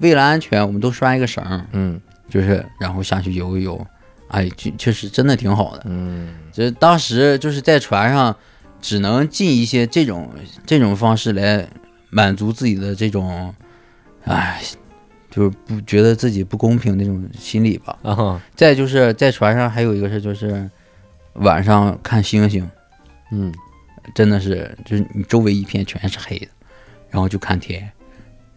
为了安全我们都拴一个绳儿，嗯。就是然后下去游一游，哎，确确实真的挺好的。嗯。这当时就是在船上，只能尽一些这种这种方式来满足自己的这种，哎，就是不觉得自己不公平那种心理吧。再就是在船上还有一个事就是晚上看星星，嗯。真的是就是你周围一片全是黑的，然后就看天，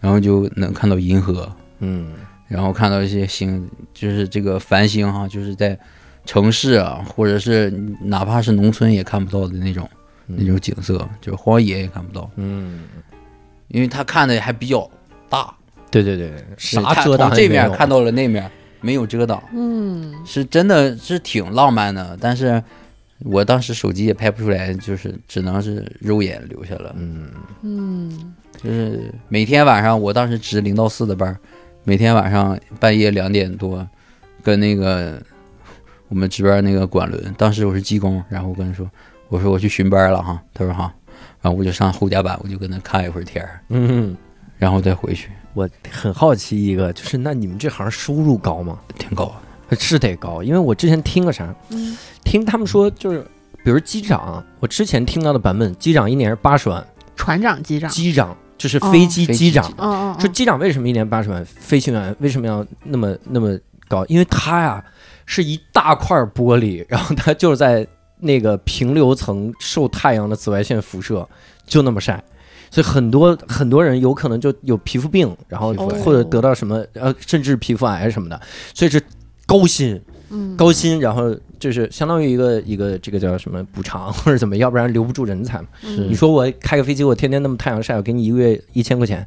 然后就能看到银河，嗯。然后看到一些星，就是这个繁星哈，就是在城市啊，或者是哪怕是农村也看不到的那种那种景色，就是荒野也看不到，嗯，因为他看的还比较大，对对对，啥遮挡这面看到了那面，没有遮挡，嗯，是真的是挺浪漫的，但是我当时手机也拍不出来，就是只能是肉眼留下了，嗯。嗯，就是每天晚上，我当时值零到四的班儿，每天晚上半夜两点多，跟那个我们值班那个管轮，当时我是技工，然后我跟他说，我说我去巡班了哈，他说哈，然后我就上后甲板，我就跟他看一会儿天儿，嗯，然后再回去，我很好奇一个，就是那你们这行收入高吗？挺高啊。是得高，因为我之前听个啥，嗯听他们说就是，比如机长，我之前听到的版本，机长一年是八十万，船长、机长，机长就是飞机机机长，说机长为什么一年八十万，飞行员为什么要那么那么高？因为他呀是一大块玻璃，然后他就是在那个平流层受太阳的紫外线辐射，就那么晒。所以很多很多人有可能就有皮肤病，然后或者得到什么呃，甚至皮肤癌什么的，所以是高薪嗯高薪，然后就是相当于一个一个这个叫什么补偿 或者怎么，要不然留不住人才嘛。你说我开个飞机，我天天那么太阳晒，我给你一个月一千块钱，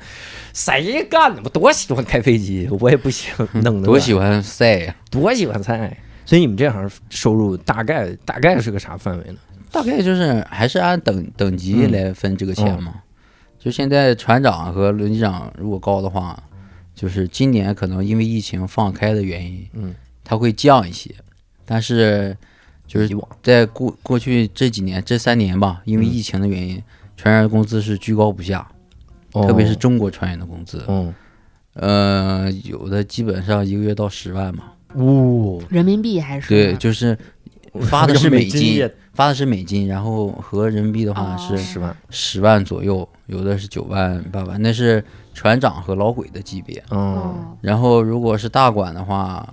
谁干呢？我多喜欢开飞机，我也不行，弄得多喜欢晒呀！多喜欢菜。所以你们这行收入大概大概是个啥范围呢？大概就是还是按等等级嗯来分这个钱嘛。就现在船长和轮机长如果高的话，就是今年可能因为疫情放开的原因，嗯，它会降一些。但是就是在过过去这几年这三年吧，因为嗯疫情的原因，船员工资是居高不下，特别是中国船员的工资，嗯，呃，有的基本上一个月到十万嘛。呜、人民币还是对，就是发的是美金，也发的是美金，然后合人民币的话哦。是十万，十万左右，有的是九万、八万，那是船长和老鬼的级别。嗯哦，然后如果是大管的话，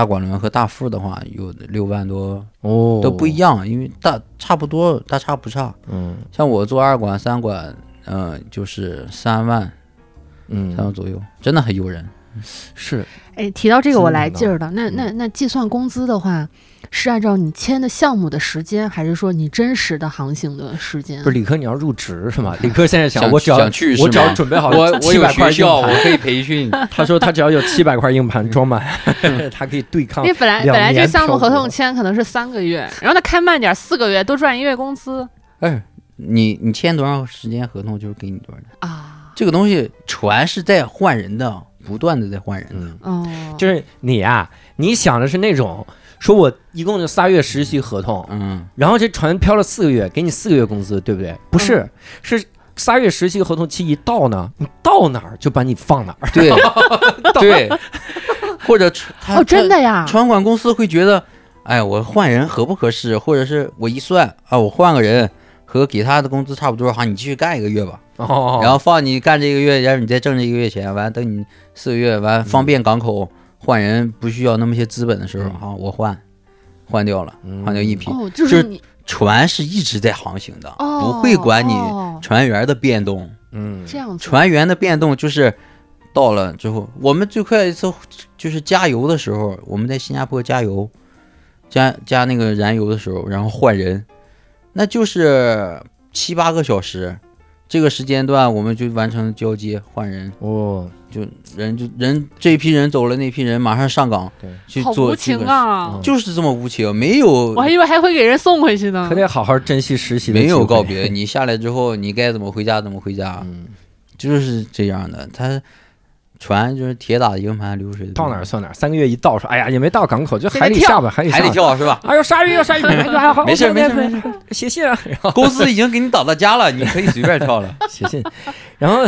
大管轮和大副的话，有六万多哦，都不一样，因为大差不多大差不差。嗯像我做二管、三管，嗯、就是三万嗯三万左右，真的很诱人。是哎，提到这个我来劲儿了。那那那计算工资的话，是按照你签的项目的时间，还是说你真实的航行的时间？不是李科你要入职是吗？李科现在想，想我只要想去是我只要准备好我我有学校，我，可以培训。他说他只要有七百块硬盘装满，他可以对抗因为本来本来这项目合同签可能是三个月，然后他开慢点儿四个月，多赚一月工资哎，你你签多长时间合同就是给你多少钱。啊。这个东西船是在换人的，不断的在换人的。嗯，哦，就是你呀、你想的是那种，说我一共就仨月实习合同，嗯，然后这船漂了四个月，给你四个月工资，对不对？不是，是仨月实习合同期一到呢，你到哪儿？就把你放哪儿。对。对，或者船他哦，真的呀，船管公司会觉得，哎，我换人合不合适，或者是我一算啊，我换个人和给他的工资差不多，好，你继续干一个月吧，哦。然后放你干这个月，然后你再挣这一个月钱，完等你四个月完方便港口换人不需要那么些资本的时候，嗯。好，我换换掉了，嗯。换掉一批。哦，就就是船是一直在航行的，哦，不会管你哦。船员的变动。嗯，这样子，船员的变动就是到了之后，我们最快一次就是加油的时候，我们在新加坡加油，加加那个燃油的时候，然后换人，那就是七八个小时，这个时间段我们就完成交接换人，哦，就人就人这一批人走了，那批人马上上岗对，去好无情个事，啊！嗯。就是这么无情，没有我还以为还会给人送回去呢。可。得好好珍惜实习的没有会告别，你下来之后你该怎么回家怎么回家，嗯，就是这样的。他船就是铁打的营盘流水的到哪儿算哪儿，三个月一到说，哎呀，也没到港口，就海里下吧，海里还得下吧。跳是吧？哎呦，鲨鱼有 鲨鱼，哎呦还好，没事没事没事，写信啊，然后公司已经给你打到家了，你可以随便跳了。写信，然后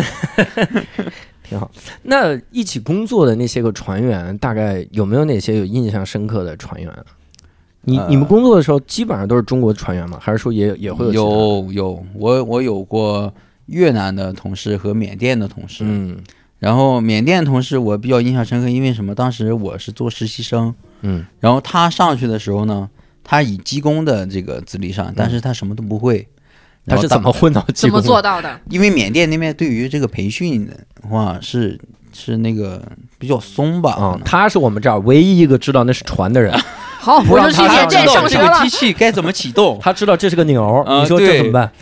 挺好。那一起工作的那些个船员，大概有没有哪些有印象深刻的船员啊？你呃你们工作的时候基本上都是中国船员吗？还是说也也会有有有，我我有过越南的同事和缅甸的同事，嗯然后缅甸同事我比较印象深刻，因为什么？当时我是做实习生，嗯。然后他上去的时候呢，他以技工的这个资历上，但是他什么都不会。他是怎么混到技怎么工做到的？因为缅甸那边对于这个培训的话是是那个比较松吧，嗯、他是我们这儿唯一一个知道那是船的人，好，不让我就去他知道上学了。这个机。器该怎么启动。他知道这是个钮儿，啊你说这怎么办？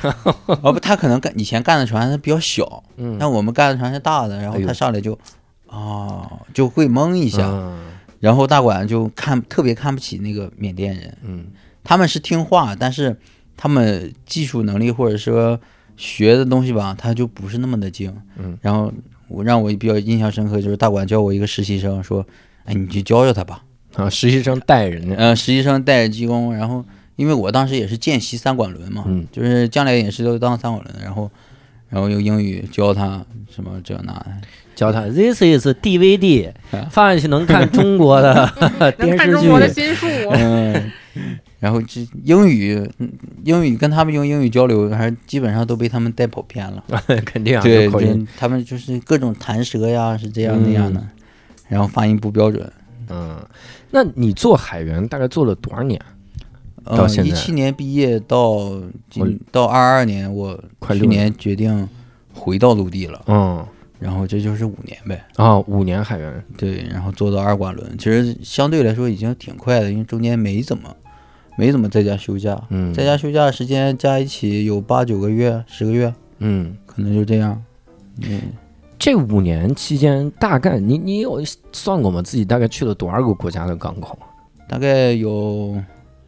哦不，他可能干以前干的船它比较小，嗯，但我们干的船是大的，然后他上来就，哦，就会懵一下，嗯。然后大管就看特别看不起那个缅甸人，嗯。他们是听话，但是他们技术能力或者说学的东西吧，他就不是那么的精，嗯，然后我让我比较印象深刻就是大管教我一个实习生说，哎，你去教教他吧，啊，实习生带人家，呃，实习生带着技工，然后因为我当时也是见习三管轮嘛，嗯就是将来也是都当三管轮的，然后然后用英语教他什么这那的，教他 This is DVD，啊放下去能看中国的电 能看视中国的剧。心术，嗯，然后这英语嗯英语跟他们用英语交流，还是基本上都被他们带跑偏了。肯定啊，对。他们就是各种弹舌呀，是这样那样的，然后发音不标准。嗯，那你做海员大概做了多少年？到呃，现在？一七年毕业到今到二二年，我去年决定回到陆地了，嗯然后这就是五年呗。啊，五年海员。对，然后做到二管轮，其实相对来说已经挺快的，因为中间没怎么没怎么在家休假，嗯，在家休假时间加一起有八九个月、十个月，嗯，可能就这样。嗯，这五年期间，大概你你有算过吗？自己大概去了多少个国家的港口？大概有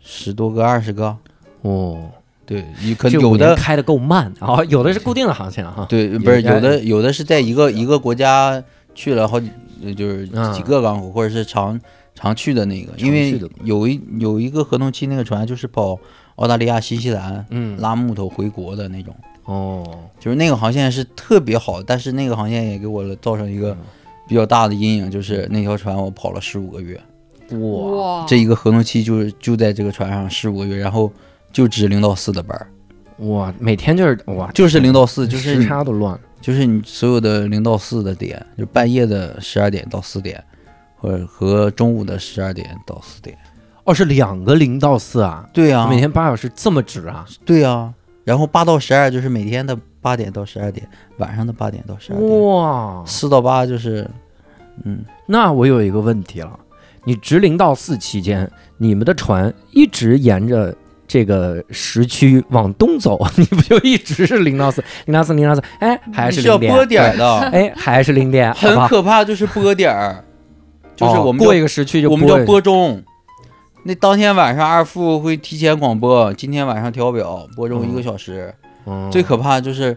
十多个、二十个。哦，对，你可能有的开的够慢啊，有的是固定的航线哈。对，不是有的有的是在一个一个国家去了好几，呃就是啊几个港口，或者是常常去的那个，因为有一有一个合同期那个船就是跑澳大利亚、新西兰嗯，拉木头回国的那种。哦，就是那个航线是特别好，但是那个航线也给我造成一个比较大的阴影，就是那条船我跑了十五个月，哇，这一个合同期就是就在这个船上十五个月，然后就值零到四的班儿，哇，每天就是哇，就是零到四，就是时你差都乱了。就是你所有的零到四的点，就半夜的十二点到四点，或者和中午的十二点到四点。哦，是两个零到四啊，对呀、每天八小时这么值啊？对呀、然后八到十二就是每天的八点到十二点，晚上的八点到十二点，哇，四到八就是，嗯，那我有一个问题了，你值零到四期间，你们的船一直沿着这个时区往东走，你不就一直是零到四，零到四，零到四，哎，还是零点，拨点的，哎，还是零点，很？可怕，就是拨点儿，就是我们哦过一个时区就我们叫拨播钟。那当天晚上二副会提前广播，今天晚上调表播钟一个小时。嗯最可怕就是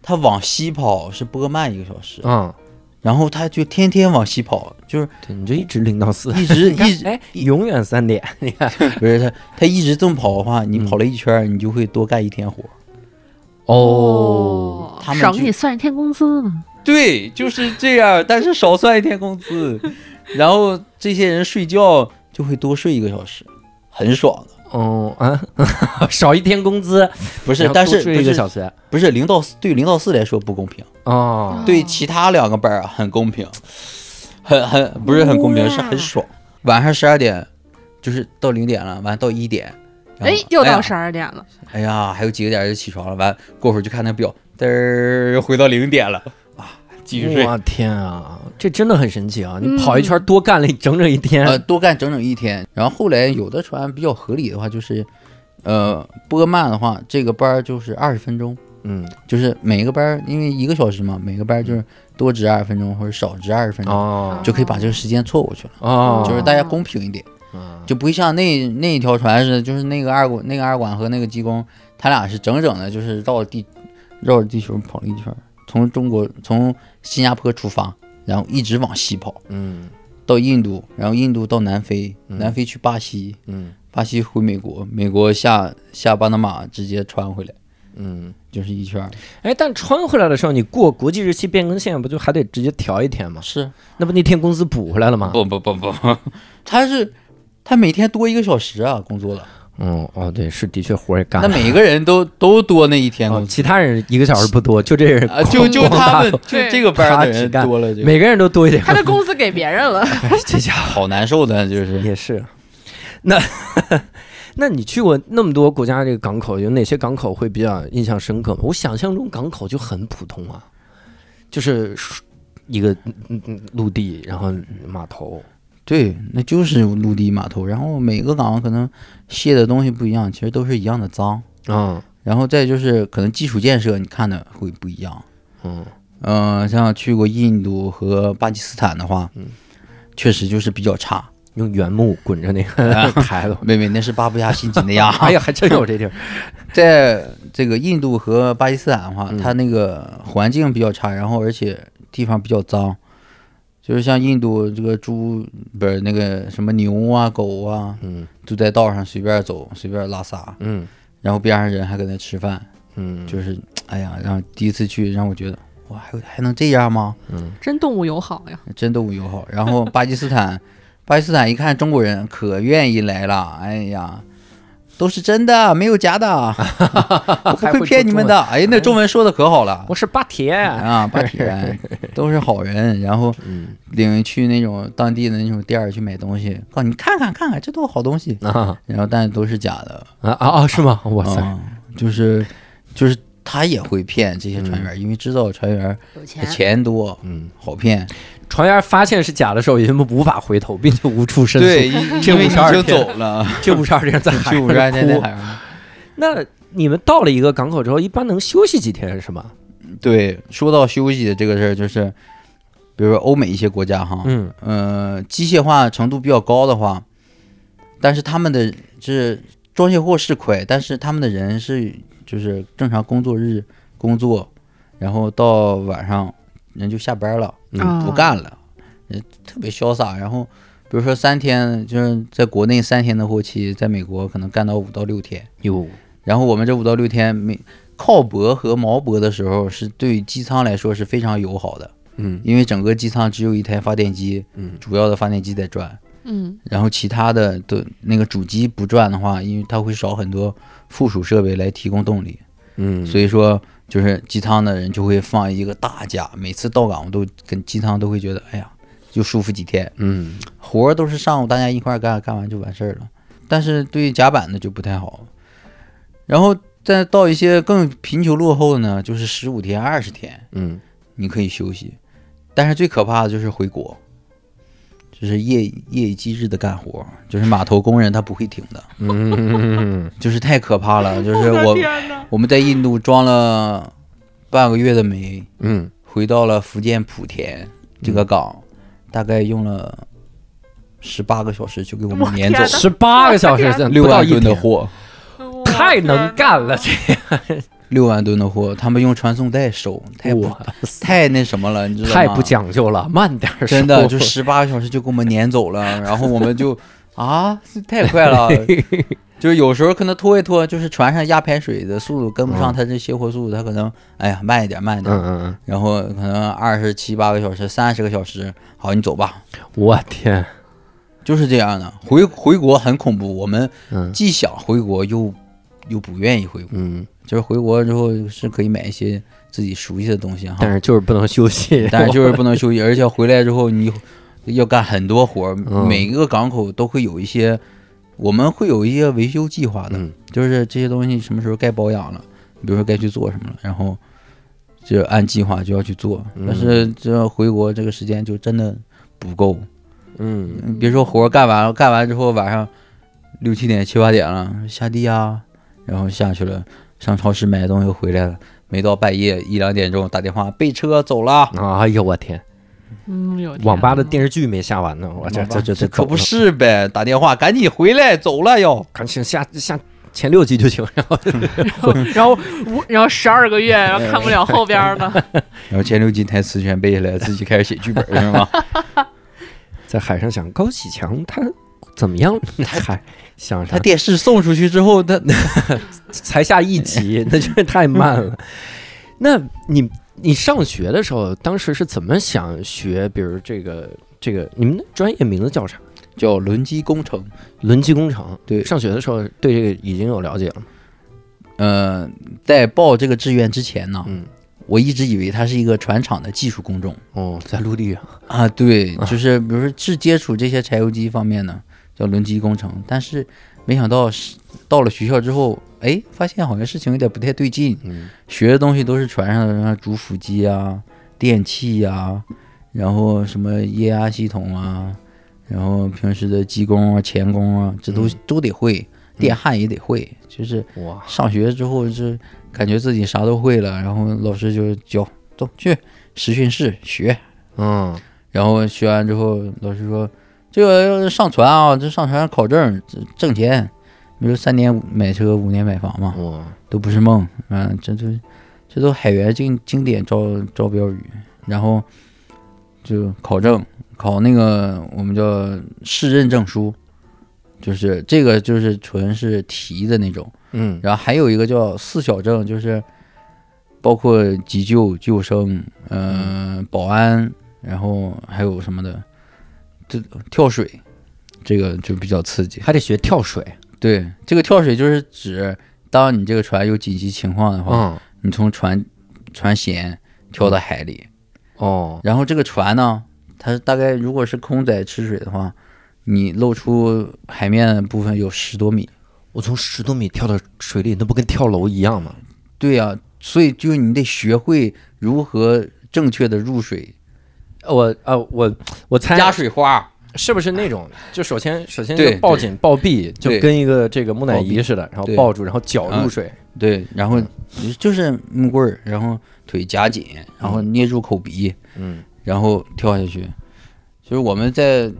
他往西跑是播慢一个小时，嗯，然后他就天天往西跑，就是对，你就一直零到四，一直 一直哎，永远三点，你看不是他他一直这么跑的话，你嗯跑了一圈儿，你就会多干一天活。哦，他们少给你算一天工资呢。对，就是这样，但是少算一天工资，然后这些人睡觉就会多睡一个小时，很爽的。哦啊，少一天工资，不是但是不是一个小时，不是零到四对零到四来说不公平，哦，对其他两个班很公平，很很不是很公平，是很爽。晚上十二点就是到零点了，完到一点，哎，又到十二点了。哎呀，还有几个点就起床了，完过会儿就看那表，嘚儿又回到零点了。啊，继续睡。我天啊，这真的很神奇啊！你嗯跑一圈多干了整整一天，呃，多干整整一天。然后后来有的船比较合理的话，就是，呃，播慢的话，这个班儿就是二十分钟，嗯，就是每个班儿因为一个小时嘛，每个班儿就是多值二十分钟或者少值二十分钟，哦。就可以把这个时间错过去了，哦，就是大家公平一点，嗯。就不会像那那一条船似的，就是那个二管那个二管和那个机工，他俩是整整的，就是绕地绕着地球跑了一圈儿，从中国从新加坡出发，然后一直往西跑。嗯到印度，然后印度到南非，嗯南非去巴西，嗯巴西回美国，美国下下巴拿马直接穿回来，嗯，就是一圈儿。哎，但穿回来的时候，你过国际日期变更线，不就还得直接调一天吗？是，那不那天工资补回来了吗？不不不不，他是他每天多一个小时啊，工作了，嗯哦，对，是的确活也干那。每个人都都多那一天哦。其他人一个小时不多，就这人 啊，就就他们就这个班的人干多了，这个每个人都多一点。他的工资给别人了，这家伙好难受的，就是也是。那 那你去过那么多国家这个港口，有哪些港口会比较印象深刻吗？我想象中港口就很普通啊，就是一个嗯嗯嗯陆地，然后码头。对，那就是陆地码头，然后每个港可能卸的东西不一样，其实都是一样的脏。啊，然后再就是可能基础建设，你看的会不一样。嗯嗯、像去过印度和巴基斯坦的话，嗯确实就是比较差。用原木滚着那个 台子。妹妹，那是巴布亚新几内亚。哎呀，还真有这地儿。在这个印度和巴基斯坦的话，嗯它那个环境比较差，然后而且地方比较脏，就是像印度这个猪不是那个什么牛啊、狗啊，嗯都在道上随便走、随便拉撒，嗯然后边上人还搁那吃饭，嗯，就是哎呀，让第一次去让我觉得哇，还还能这样吗？嗯真动物友好呀。真动物友好。然后巴基斯坦，巴基斯坦一看中国人可愿意来了，哎呀，都是真的，没有假的，我不会骗你们的。哎，那中文说的可好了我是巴铁。啊，巴铁 都是好人。然后嗯领去那种当地的那种店儿去买东西，告诉你看看看看，这都是好东西。啊然后但是都是假的，啊啊啊！是吗？哇塞！啊，就是就是他也会骗这些船员，因为知道船员有钱钱多，嗯，好骗。船员发现是假的时候，已经无法回头，并且无处申诉。对，因这因为已经52天走了。这五十二天在海去五十二天在哭。海上。那你们到了一个港口之后，一般能休息几天是吗？对，说到休息的这个事儿，就是比如说欧美一些国家哈，嗯呃，机械化程度比较高的话，但是他们的是装卸货是快，但是他们的人是就是正常工作日工作，然后到晚上人就下班了，嗯不干了，嗯特别潇洒。然后比如说三天，就是在国内三天的货期，在美国可能干到五到六天。有，然后我们这五到六天没靠泊和锚泊的时候，是对机舱来说是非常友好的，嗯。因为整个机舱只有一台发电机，嗯。主要的发电机在转，嗯。然后其他的都那个主机不转的话，因为它会少很多附属设备来提供动力，嗯，所以说就是机舱的人就会放一个大假，每次到港我都跟机舱都会觉得，哎呀，就舒服几天，嗯活儿都是上午大家一块儿干，干完就完事儿了。但是对甲板的就不太好。然后再到一些更贫穷落后的呢，就是十五天、二十天，嗯，你可以休息。但是最可怕的就是回国，就是夜夜以继日的干活，就是码头工人他不会停的，嗯，就是太可怕了。就是我我们在印度装了半个月的煤，嗯，回到了福建莆田这个港，大概用了十八个小时就给我们撵走十八个小时，六万吨的货，太能干了，这六万吨的货，他们用传送带收，太太那什么了，你知道吗？太不讲究了，慢点儿真的就 十八个小时就给我们撵走了，然后我们就 啊，这太快了，就是有时候可能拖一拖，就是船上压排水的速度跟不上嗯它这卸货速度，它可能哎呀慢一点慢一点，嗯嗯嗯，然后可能二十七八个小时、三十个小时，好你走吧，我天，就是这样的。回回国很恐怖，我们嗯既想回国又又不愿意回国，嗯，就是回国之后是可以买一些自己熟悉的东西哈，但是就是不能休息，但是就是不能休息，而且回来之后你要干很多活儿，嗯。每一个港口都会有一些，我们会有一些维修计划的，嗯。就是这些东西什么时候该保养了，比如说该去做什么了，然后就按计划就要去做。嗯。但是这回国这个时间就真的不够，嗯。你别说活儿干完了，干完之后晚上六七点七八点了，下地啊，然后下去了，上超市买东西回来了。没到半夜一两点钟打电话备车走了，哎呦我天，嗯，有网吧的电视剧没下完呢，我这这这这可不是呗，打电话赶紧回来，走了要。赶紧下下前六集就行，然后，然后五，然后十二个月，然后看不了后边儿的，然后前六集台词全背下来，自己开始写剧本是吗？在海上想高启强他怎么样？还想他？电视送出去之后，他 才下一集，那就是太慢了。那你你上学的时候，当时是怎么想学？比如这个这个，你们的专业名字叫啥？叫轮机工程。轮机工程。对上学的时候对这个已经有了解了。呃，在报这个志愿之前呢，嗯，我一直以为它是一个船厂的技术工种哦，在陆地上。啊。对，就是比如说是接触这些柴油机方面呢，叫轮机工程。但是没想到是到了学校之后，哎，发现好像事情有点不太对劲。嗯学的东西都是船上的什么主辅机啊、电器呀、然后什么液压系统啊，然后平时的机工啊、钳工啊，这都、嗯都得会，电焊也得会。就是哇，上学之后，就感觉自己啥都会了，然后老师就教，走去实训室学，嗯然后学完之后，老师说这个要上传啊，这上传考证这挣钱，比如三年买车，五年买房嘛。哇，都不是梦，嗯、这都这都海员经经典招招标语，然后就考证，考那个我们叫市认证书，就是这个就是纯是题的那种，嗯。然后还有一个叫四小证，就是包括急救、救生，嗯、保安，然后还有什么的，这跳水，这个就比较刺激。还得学跳水。对，这个跳水就是指当你这个船有紧急情况的话，嗯你从船船舷跳到海里，哦，然后这个船呢，它大概如果是空载吃水的话，你露出海面的部分有十多米。我从十多米跳到水里，那不跟跳楼一样吗？对呀、所以就是你得学会如何正确的入水，我啊我我猜加水花。是不是那种？就首先首先就抱紧抱臂，就跟一个这个木乃伊似的，然后抱住，然后脚入啊水。对，然后就是木棍儿，然后腿夹紧，然后捏住口鼻，嗯然后跳下去。就是我们在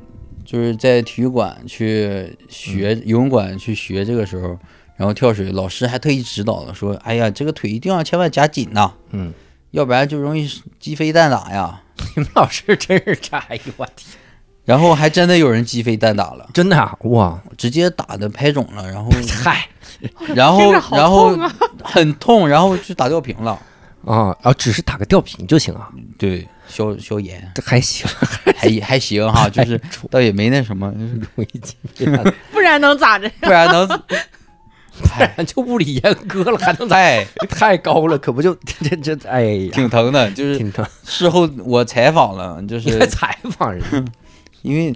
就是在体育馆去学嗯游泳馆去学这个时候，然后跳水，老师还特意指导了，说：“哎呀，这个腿一定要千万夹紧呐，嗯，要不然就容易鸡飞蛋打呀。你们老师真是这，哎呦我天，”然后还真的有人鸡飞蛋打了，真的啊哇，直接打的拍肿了，然后 嗨然后然后很痛，然后就打吊瓶了。啊啊，只是打个吊瓶就行啊，对，消消炎这还行，还还行哈，就是倒也没那什么，就是容易鸡飞蛋打，不然能咋着？不然能咱 就物理阉割了，还能咋？太太高了，可不就 这这这哎呀，挺疼的。就是挺疼。事后我采访了，就是还采访人，因为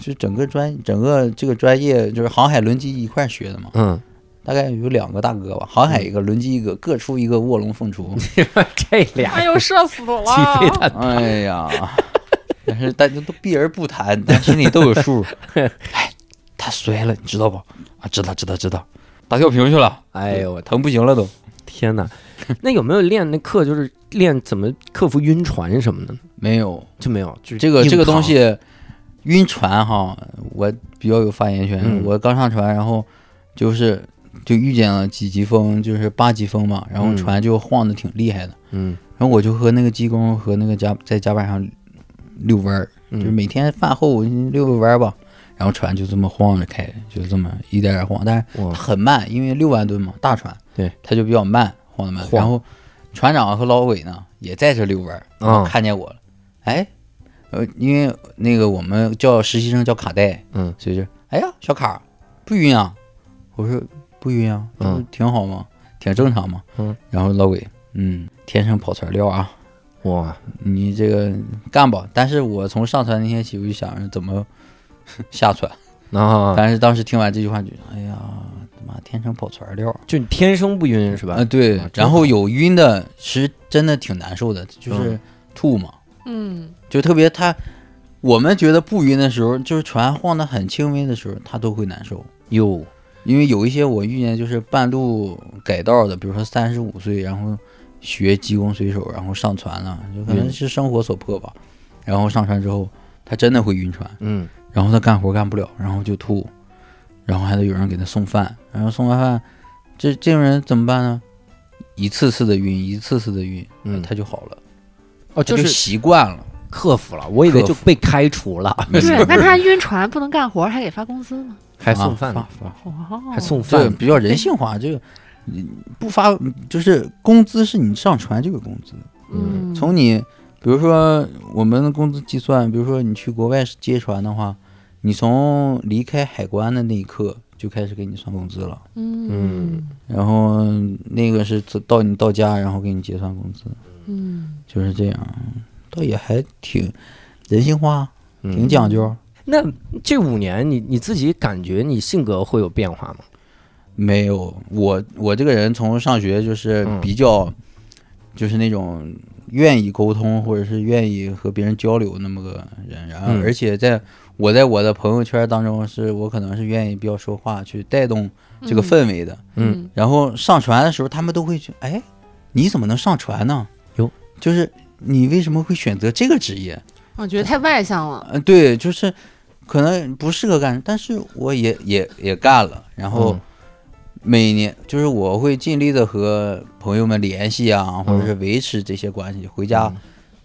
就整个专整个这个专业就是航海轮机一块学的嘛，嗯大概有两个大哥吧，航海一个，轮机一个，各出一个卧龙凤雏。这俩哎呦，社死了！哎呀，但是大家都避而不谈，但心里都有数。哎，他摔了，你知道不？啊，知道，知道，知道，打吊瓶去了。哎呦我疼不行了都。天哪！那有没有练那课，就是练怎么克服晕船什么的？没有就没有，就这个这个东西，晕船哈，我比较有发言权。嗯我刚上船，然后就是就遇见了几级风，就是八级风嘛，然后嗯船就晃的挺厉害的。嗯然后我就和那个机工和那个甲在甲板上遛弯儿，嗯就是每天饭后遛个弯儿吧。然后船就这么晃着开，就这么一点点晃，但是它很慢，因为六万吨嘛，大船，对，它就比较慢，晃的慢。然后船长和老鬼呢也在这遛弯儿，然后啊看见我了，哎，呃，因为那个我们叫实习生叫卡带，嗯所以就哎呀小卡不晕啊，我说不晕啊，这不嗯挺好吗？挺正常嘛。嗯，然后老鬼，嗯，天生跑船料啊，哇你这个干吧。但是我从上船那天起，我就想着怎么 下船。啊，但是当时听完这句话就，哎呀，他妈天生跑船料。就你天生不晕是吧？啊，对啊，然后有晕的，其实真的挺难受的，就是嗯吐嘛，嗯，就特别他，我们觉得不晕的时候，就是船晃得很轻微的时候，他都会难受。有，因为有一些我遇见就是半路改道的，比如说三十五岁，然后学技工水手，然后上船了，就可能嗯是生活所迫吧。然后上船之后，他真的会晕船，嗯然后他干活干不了，然后就吐，然后还得有人给他送饭，然后送完饭，这这种人怎么办呢？一次次的晕，一次次的晕，嗯。他就好了，哦，就是习惯了。克服了，我以为就被开除了，对，那他晕船不能干活，还给发工资吗？还送饭啊呢，发发哦，还送这个饭，比较人性化，这个你不发就是工资是你上船就有工资，嗯，从你比如说我们的工资计算，比如说你去国外接船的话，你从离开海关的那一刻就开始给你算工资了，嗯。然后那个是到你到家然后给你结算工资，嗯，就是这样，倒也还挺人性化，嗯。挺讲究。那这五年你你自己感觉你性格会有变化吗？没有，我我这个人从上学就是嗯。比较，就是那种愿意沟通或者是愿意和别人交流那么个人，然后嗯。而且在我在我的朋友圈当中是我可能是愿意比较说话去带动这个氛围的。嗯然后上传的时候，他们都会去，哎，你怎么能上传呢？哟，就是你为什么会选择这个职业？我觉得太外向了。嗯，对，就是可能不适合干，但是我也也也干了。然后嗯每年就是我会尽力的和朋友们联系啊，或者嗯是维持这些关系。回家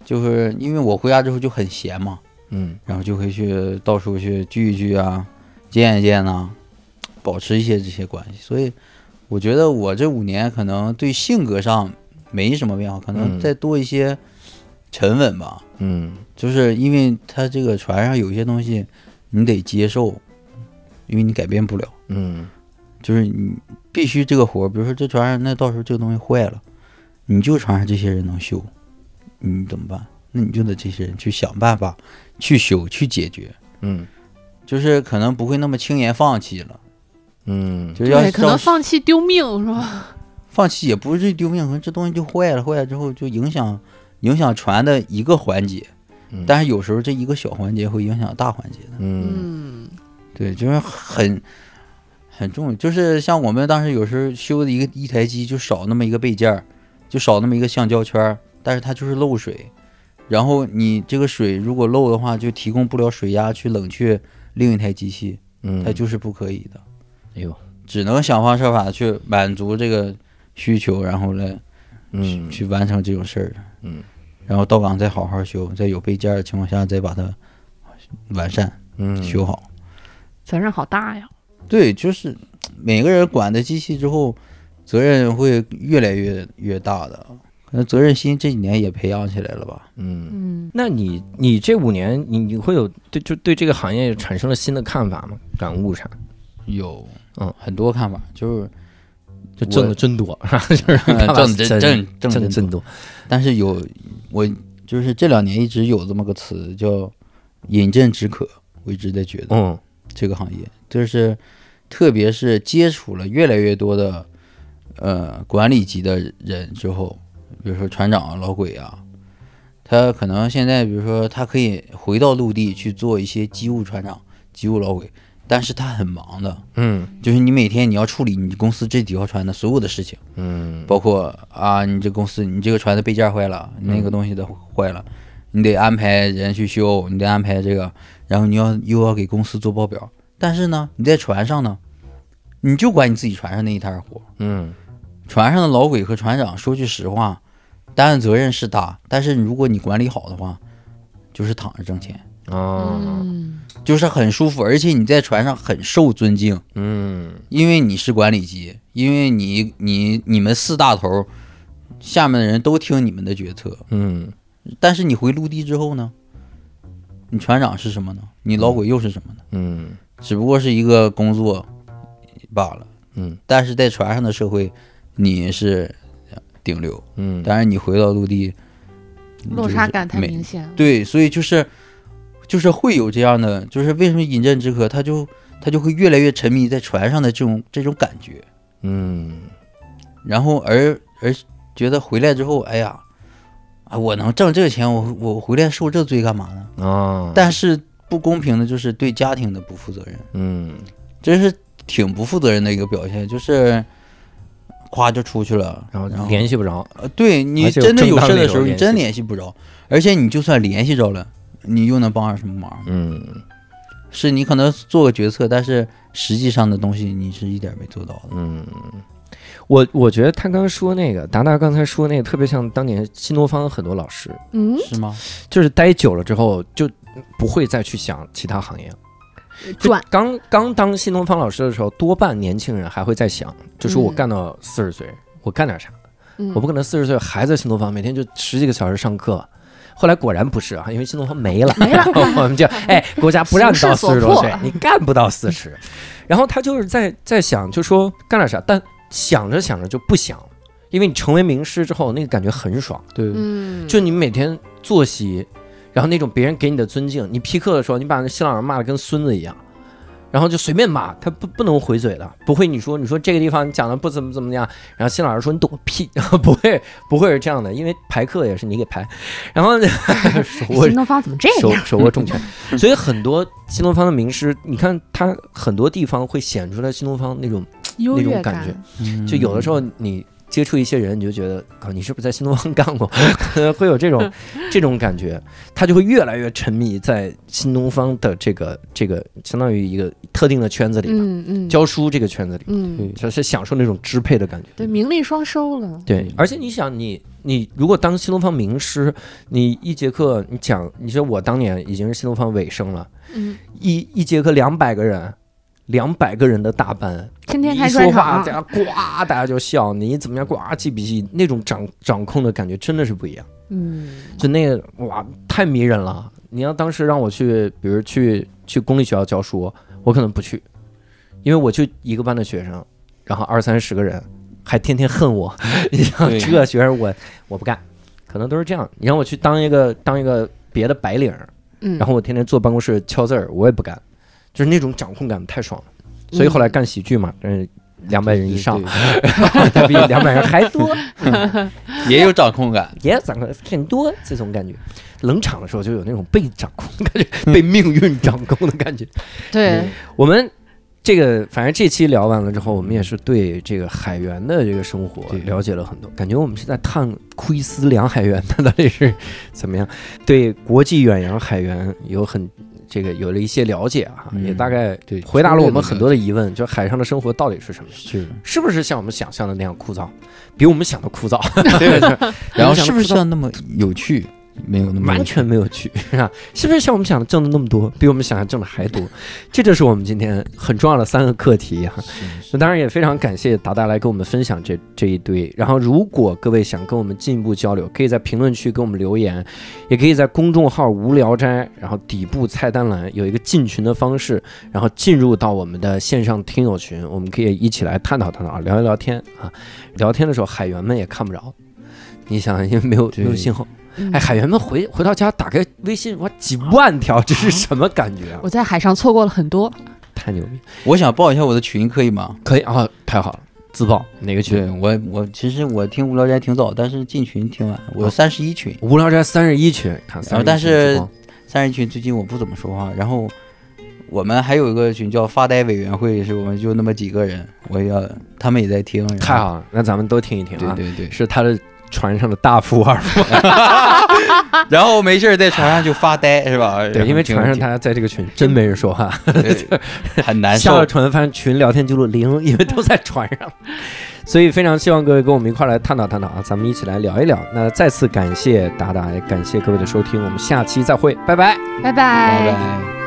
就是因为我回家之后就很闲嘛，嗯然后就会去到处去聚一聚啊，见一见呐、保持一些这些关系。所以我觉得我这五年可能对性格上没什么变化，可能嗯再多一些沉稳吧。嗯就是因为他这个船上有一些东西你得接受，因为你改变不了，嗯就是你必须这个活儿，比如说这船上那到时候这个东西坏了，你就船上这些人能修，你怎么办？那你就得这些人去想办法去修去解决，嗯。就是可能不会那么轻言放弃了，嗯。就是要对，可能放弃丢命是吧？放弃也不是丢命，可能这东西就坏了，坏了之后就影响影响船的一个环节，嗯。但是有时候这一个小环节会影响大环节的。嗯。嗯对，就是很很重要，就是像我们当时有时候修的一个一台机就少那么一个备件儿，就少那么一个橡胶圈儿，但是它就是漏水，然后你这个水如果漏的话，就提供不了水压去冷却另一台机器，嗯，它就是不可以的，哎呦。只能想方设法去满足这个需求，然后来嗯。去完成这种事儿，嗯，然后到岗再好好修，在有备件儿的情况下再把它完善嗯。修好。责任好大呀。对，就是每个人管的机器之后，责任会越来越越大的。可能责任心这几年也培养起来了吧？嗯。嗯，那你你这五年你你会有对就对这个行业产生了新的看法吗？感悟啥？有，嗯，很多看法，就是就挣的真多，就是挣真挣挣挣真真多。但是有我就是这两年一直有这么个词叫“饮鸩止渴”，我一直在觉得嗯这个行业就是特别是接触了越来越多的呃管理级的人之后，比如说船长啊、老鬼啊，他可能现在比如说他可以回到陆地去做一些机务船长、机务老鬼，但是他很忙的，嗯就是你每天你要处理你公司这几条船的所有的事情。嗯包括啊，你这公司你这个船的备件坏了，那个东西的坏了，你得安排人去修，你得安排这个，然后你要又要给公司做报表。但是呢，你在船上呢，你就管你自己船上那一摊活。嗯船上的老鬼和船长，说句实话，担的责任是大，但是如果你管理好的话，就是躺着挣钱，哦嗯，就是很舒服，而且你在船上很受尊敬。嗯因为你是管理级，因为你你你们四大头下面的人都听你们的决策，嗯但是你回陆地之后呢，你船长是什么呢？你老鬼又是什么呢？嗯只不过是一个工作罢了。嗯但是在船上的社会，你是顶流，嗯当然你回到陆地，落差感太明显了。对，所以就是就是会有这样的，就是为什么饮鸩止渴，他就他就会越来越沉迷在船上的这种这种感觉。嗯然后而而觉得回来之后，哎呀，啊，我能挣这个钱，我我回来受这罪干嘛呢？啊，但是不公平的就是对家庭的不负责任，嗯这是挺不负责任的一个表现，就是咵就出去了，然后然后联系不着，呃，对你真的有事的时候，你真联系不着，而且你就算联系着了，你又能帮上什么忙？嗯是你可能做个决策，但是实际上的东西你是一点没做到的。嗯。我我觉得他刚刚说那个达达刚才说那个特别像当年新东方很多老师，嗯，是吗？就是待久了之后就不会再去想其他行业了。就转刚刚当新东方老师的时候，多半年轻人还会在想，就说我嗯干到四十岁，我干点啥？嗯我不可能四十岁还在新东方每天就十几个小时上课。后来果然不是啊，因为新东方没了，没了我们就 哎，国家不让你到四十多岁，你干不到四十。然后他就是在在想，就说干点啥，但想着想着就不想，因为你成为名师之后，那个感觉很爽。对，嗯，就你每天作息，然后那种别人给你的尊敬，你批课的时候，你把那新老师骂的跟孙子一样，然后就随便骂，他不不能回嘴的，不会你说你说这个地方你讲的不怎么怎么样，然后新老师说你懂个屁，不会不会是这样的，因为排课也是你给排，然后 手握新东方怎么这手样？手握重权，所以很多新东方的名师，你看他很多地方会显出来新东方那种那种感觉。嗯就有的时候你接触一些人，你就觉得，靠，你是不是在新东方干过？可能会有这种 这种感觉，他就会越来越沉迷在新东方的这个这个相当于一个特定的圈子里吧，嗯嗯，教书这个圈子里，嗯，就是享受那种支配的感觉。对，名利双收了。对，而且你想你，你如果当新东方名师，你一节课你讲，你说我当年已经是新东方尾声了，嗯，一一节课两百个人，两百个人的大班，天天开说话，专场大，家呱，大家就笑，你怎么样，呱记笔记，那种掌掌控的感觉真的是不一样。嗯，就那个哇，太迷人了。你要当时让我去，比如去去公立学校教书，我可能不去，因为我就一个班的学生，然后二三十个人，还天天恨我。你想对这学生我我不干，可能都是这样。你让我去当一个当一个别的白领儿，嗯，然后我天天坐办公室敲字儿，我也不干，就是那种掌控感太爽了。所以后来干喜剧嘛，嗯，两百人以上，他 比两百人还多，也有掌控感。也掌控很多这种感觉。冷场的时候就有那种被掌控的感觉，被命运掌控的感觉。对，我们这个反正这期聊完了之后，我们也是对这个海员的这个生活了解了很多，感觉我们是在探窥思量海员他到底是怎么样，对国际远洋海员有很。这个有了一些了解啊，嗯也大概对回答了我们很多的疑问，就海上的生活到底是什么？是，是不是像我们想象的那样枯燥？比我们想的枯燥，然后是不是像那么有趣？没有那么完全没有趣，是吧？是不是像我们想的挣的那么多，比我们想象挣的还多？这就是我们今天很重要的三个课题哈。那当然也非常感谢达达来跟我们分享这这一堆。然后，如果各位想跟我们进一步交流，可以在评论区给我们留言，也可以在公众号“无聊斋”，然后底部菜单栏有一个进群的方式，然后进入到我们的线上听友群，我们可以一起来探讨探讨，聊一聊天啊。聊天的时候，海员们也看不着，你想，因为没有没有信号。嗯哎，海员们回回到家打开微信，哇，几万条，这是什么感觉啊？我在海上错过了很多，太牛逼！我想报一下我的群，可以吗？可以啊，太好了，自爆哪个群？我我其实我听无聊斋挺早，但是进群挺晚，我三十一群，无聊斋三十一群，看然后31但是三十一群最近我不怎么说话，然后我们还有一个群叫发呆委员会，是我们就那么几个人，我也要他们也在听，太好了，那咱们都听一听啊。对对对，是他的船上的大富二富，然后没事儿在船上就发呆是吧？对，因为船上他他在这个群真没人说话，很难受下了，船发现群聊天记录零，因为都在船上，所以非常希望各位跟我们一块儿来探讨探讨啊，咱们一起来聊一聊。那再次感谢达达，也感谢各位的收听，我们下期再会，拜拜。拜拜拜。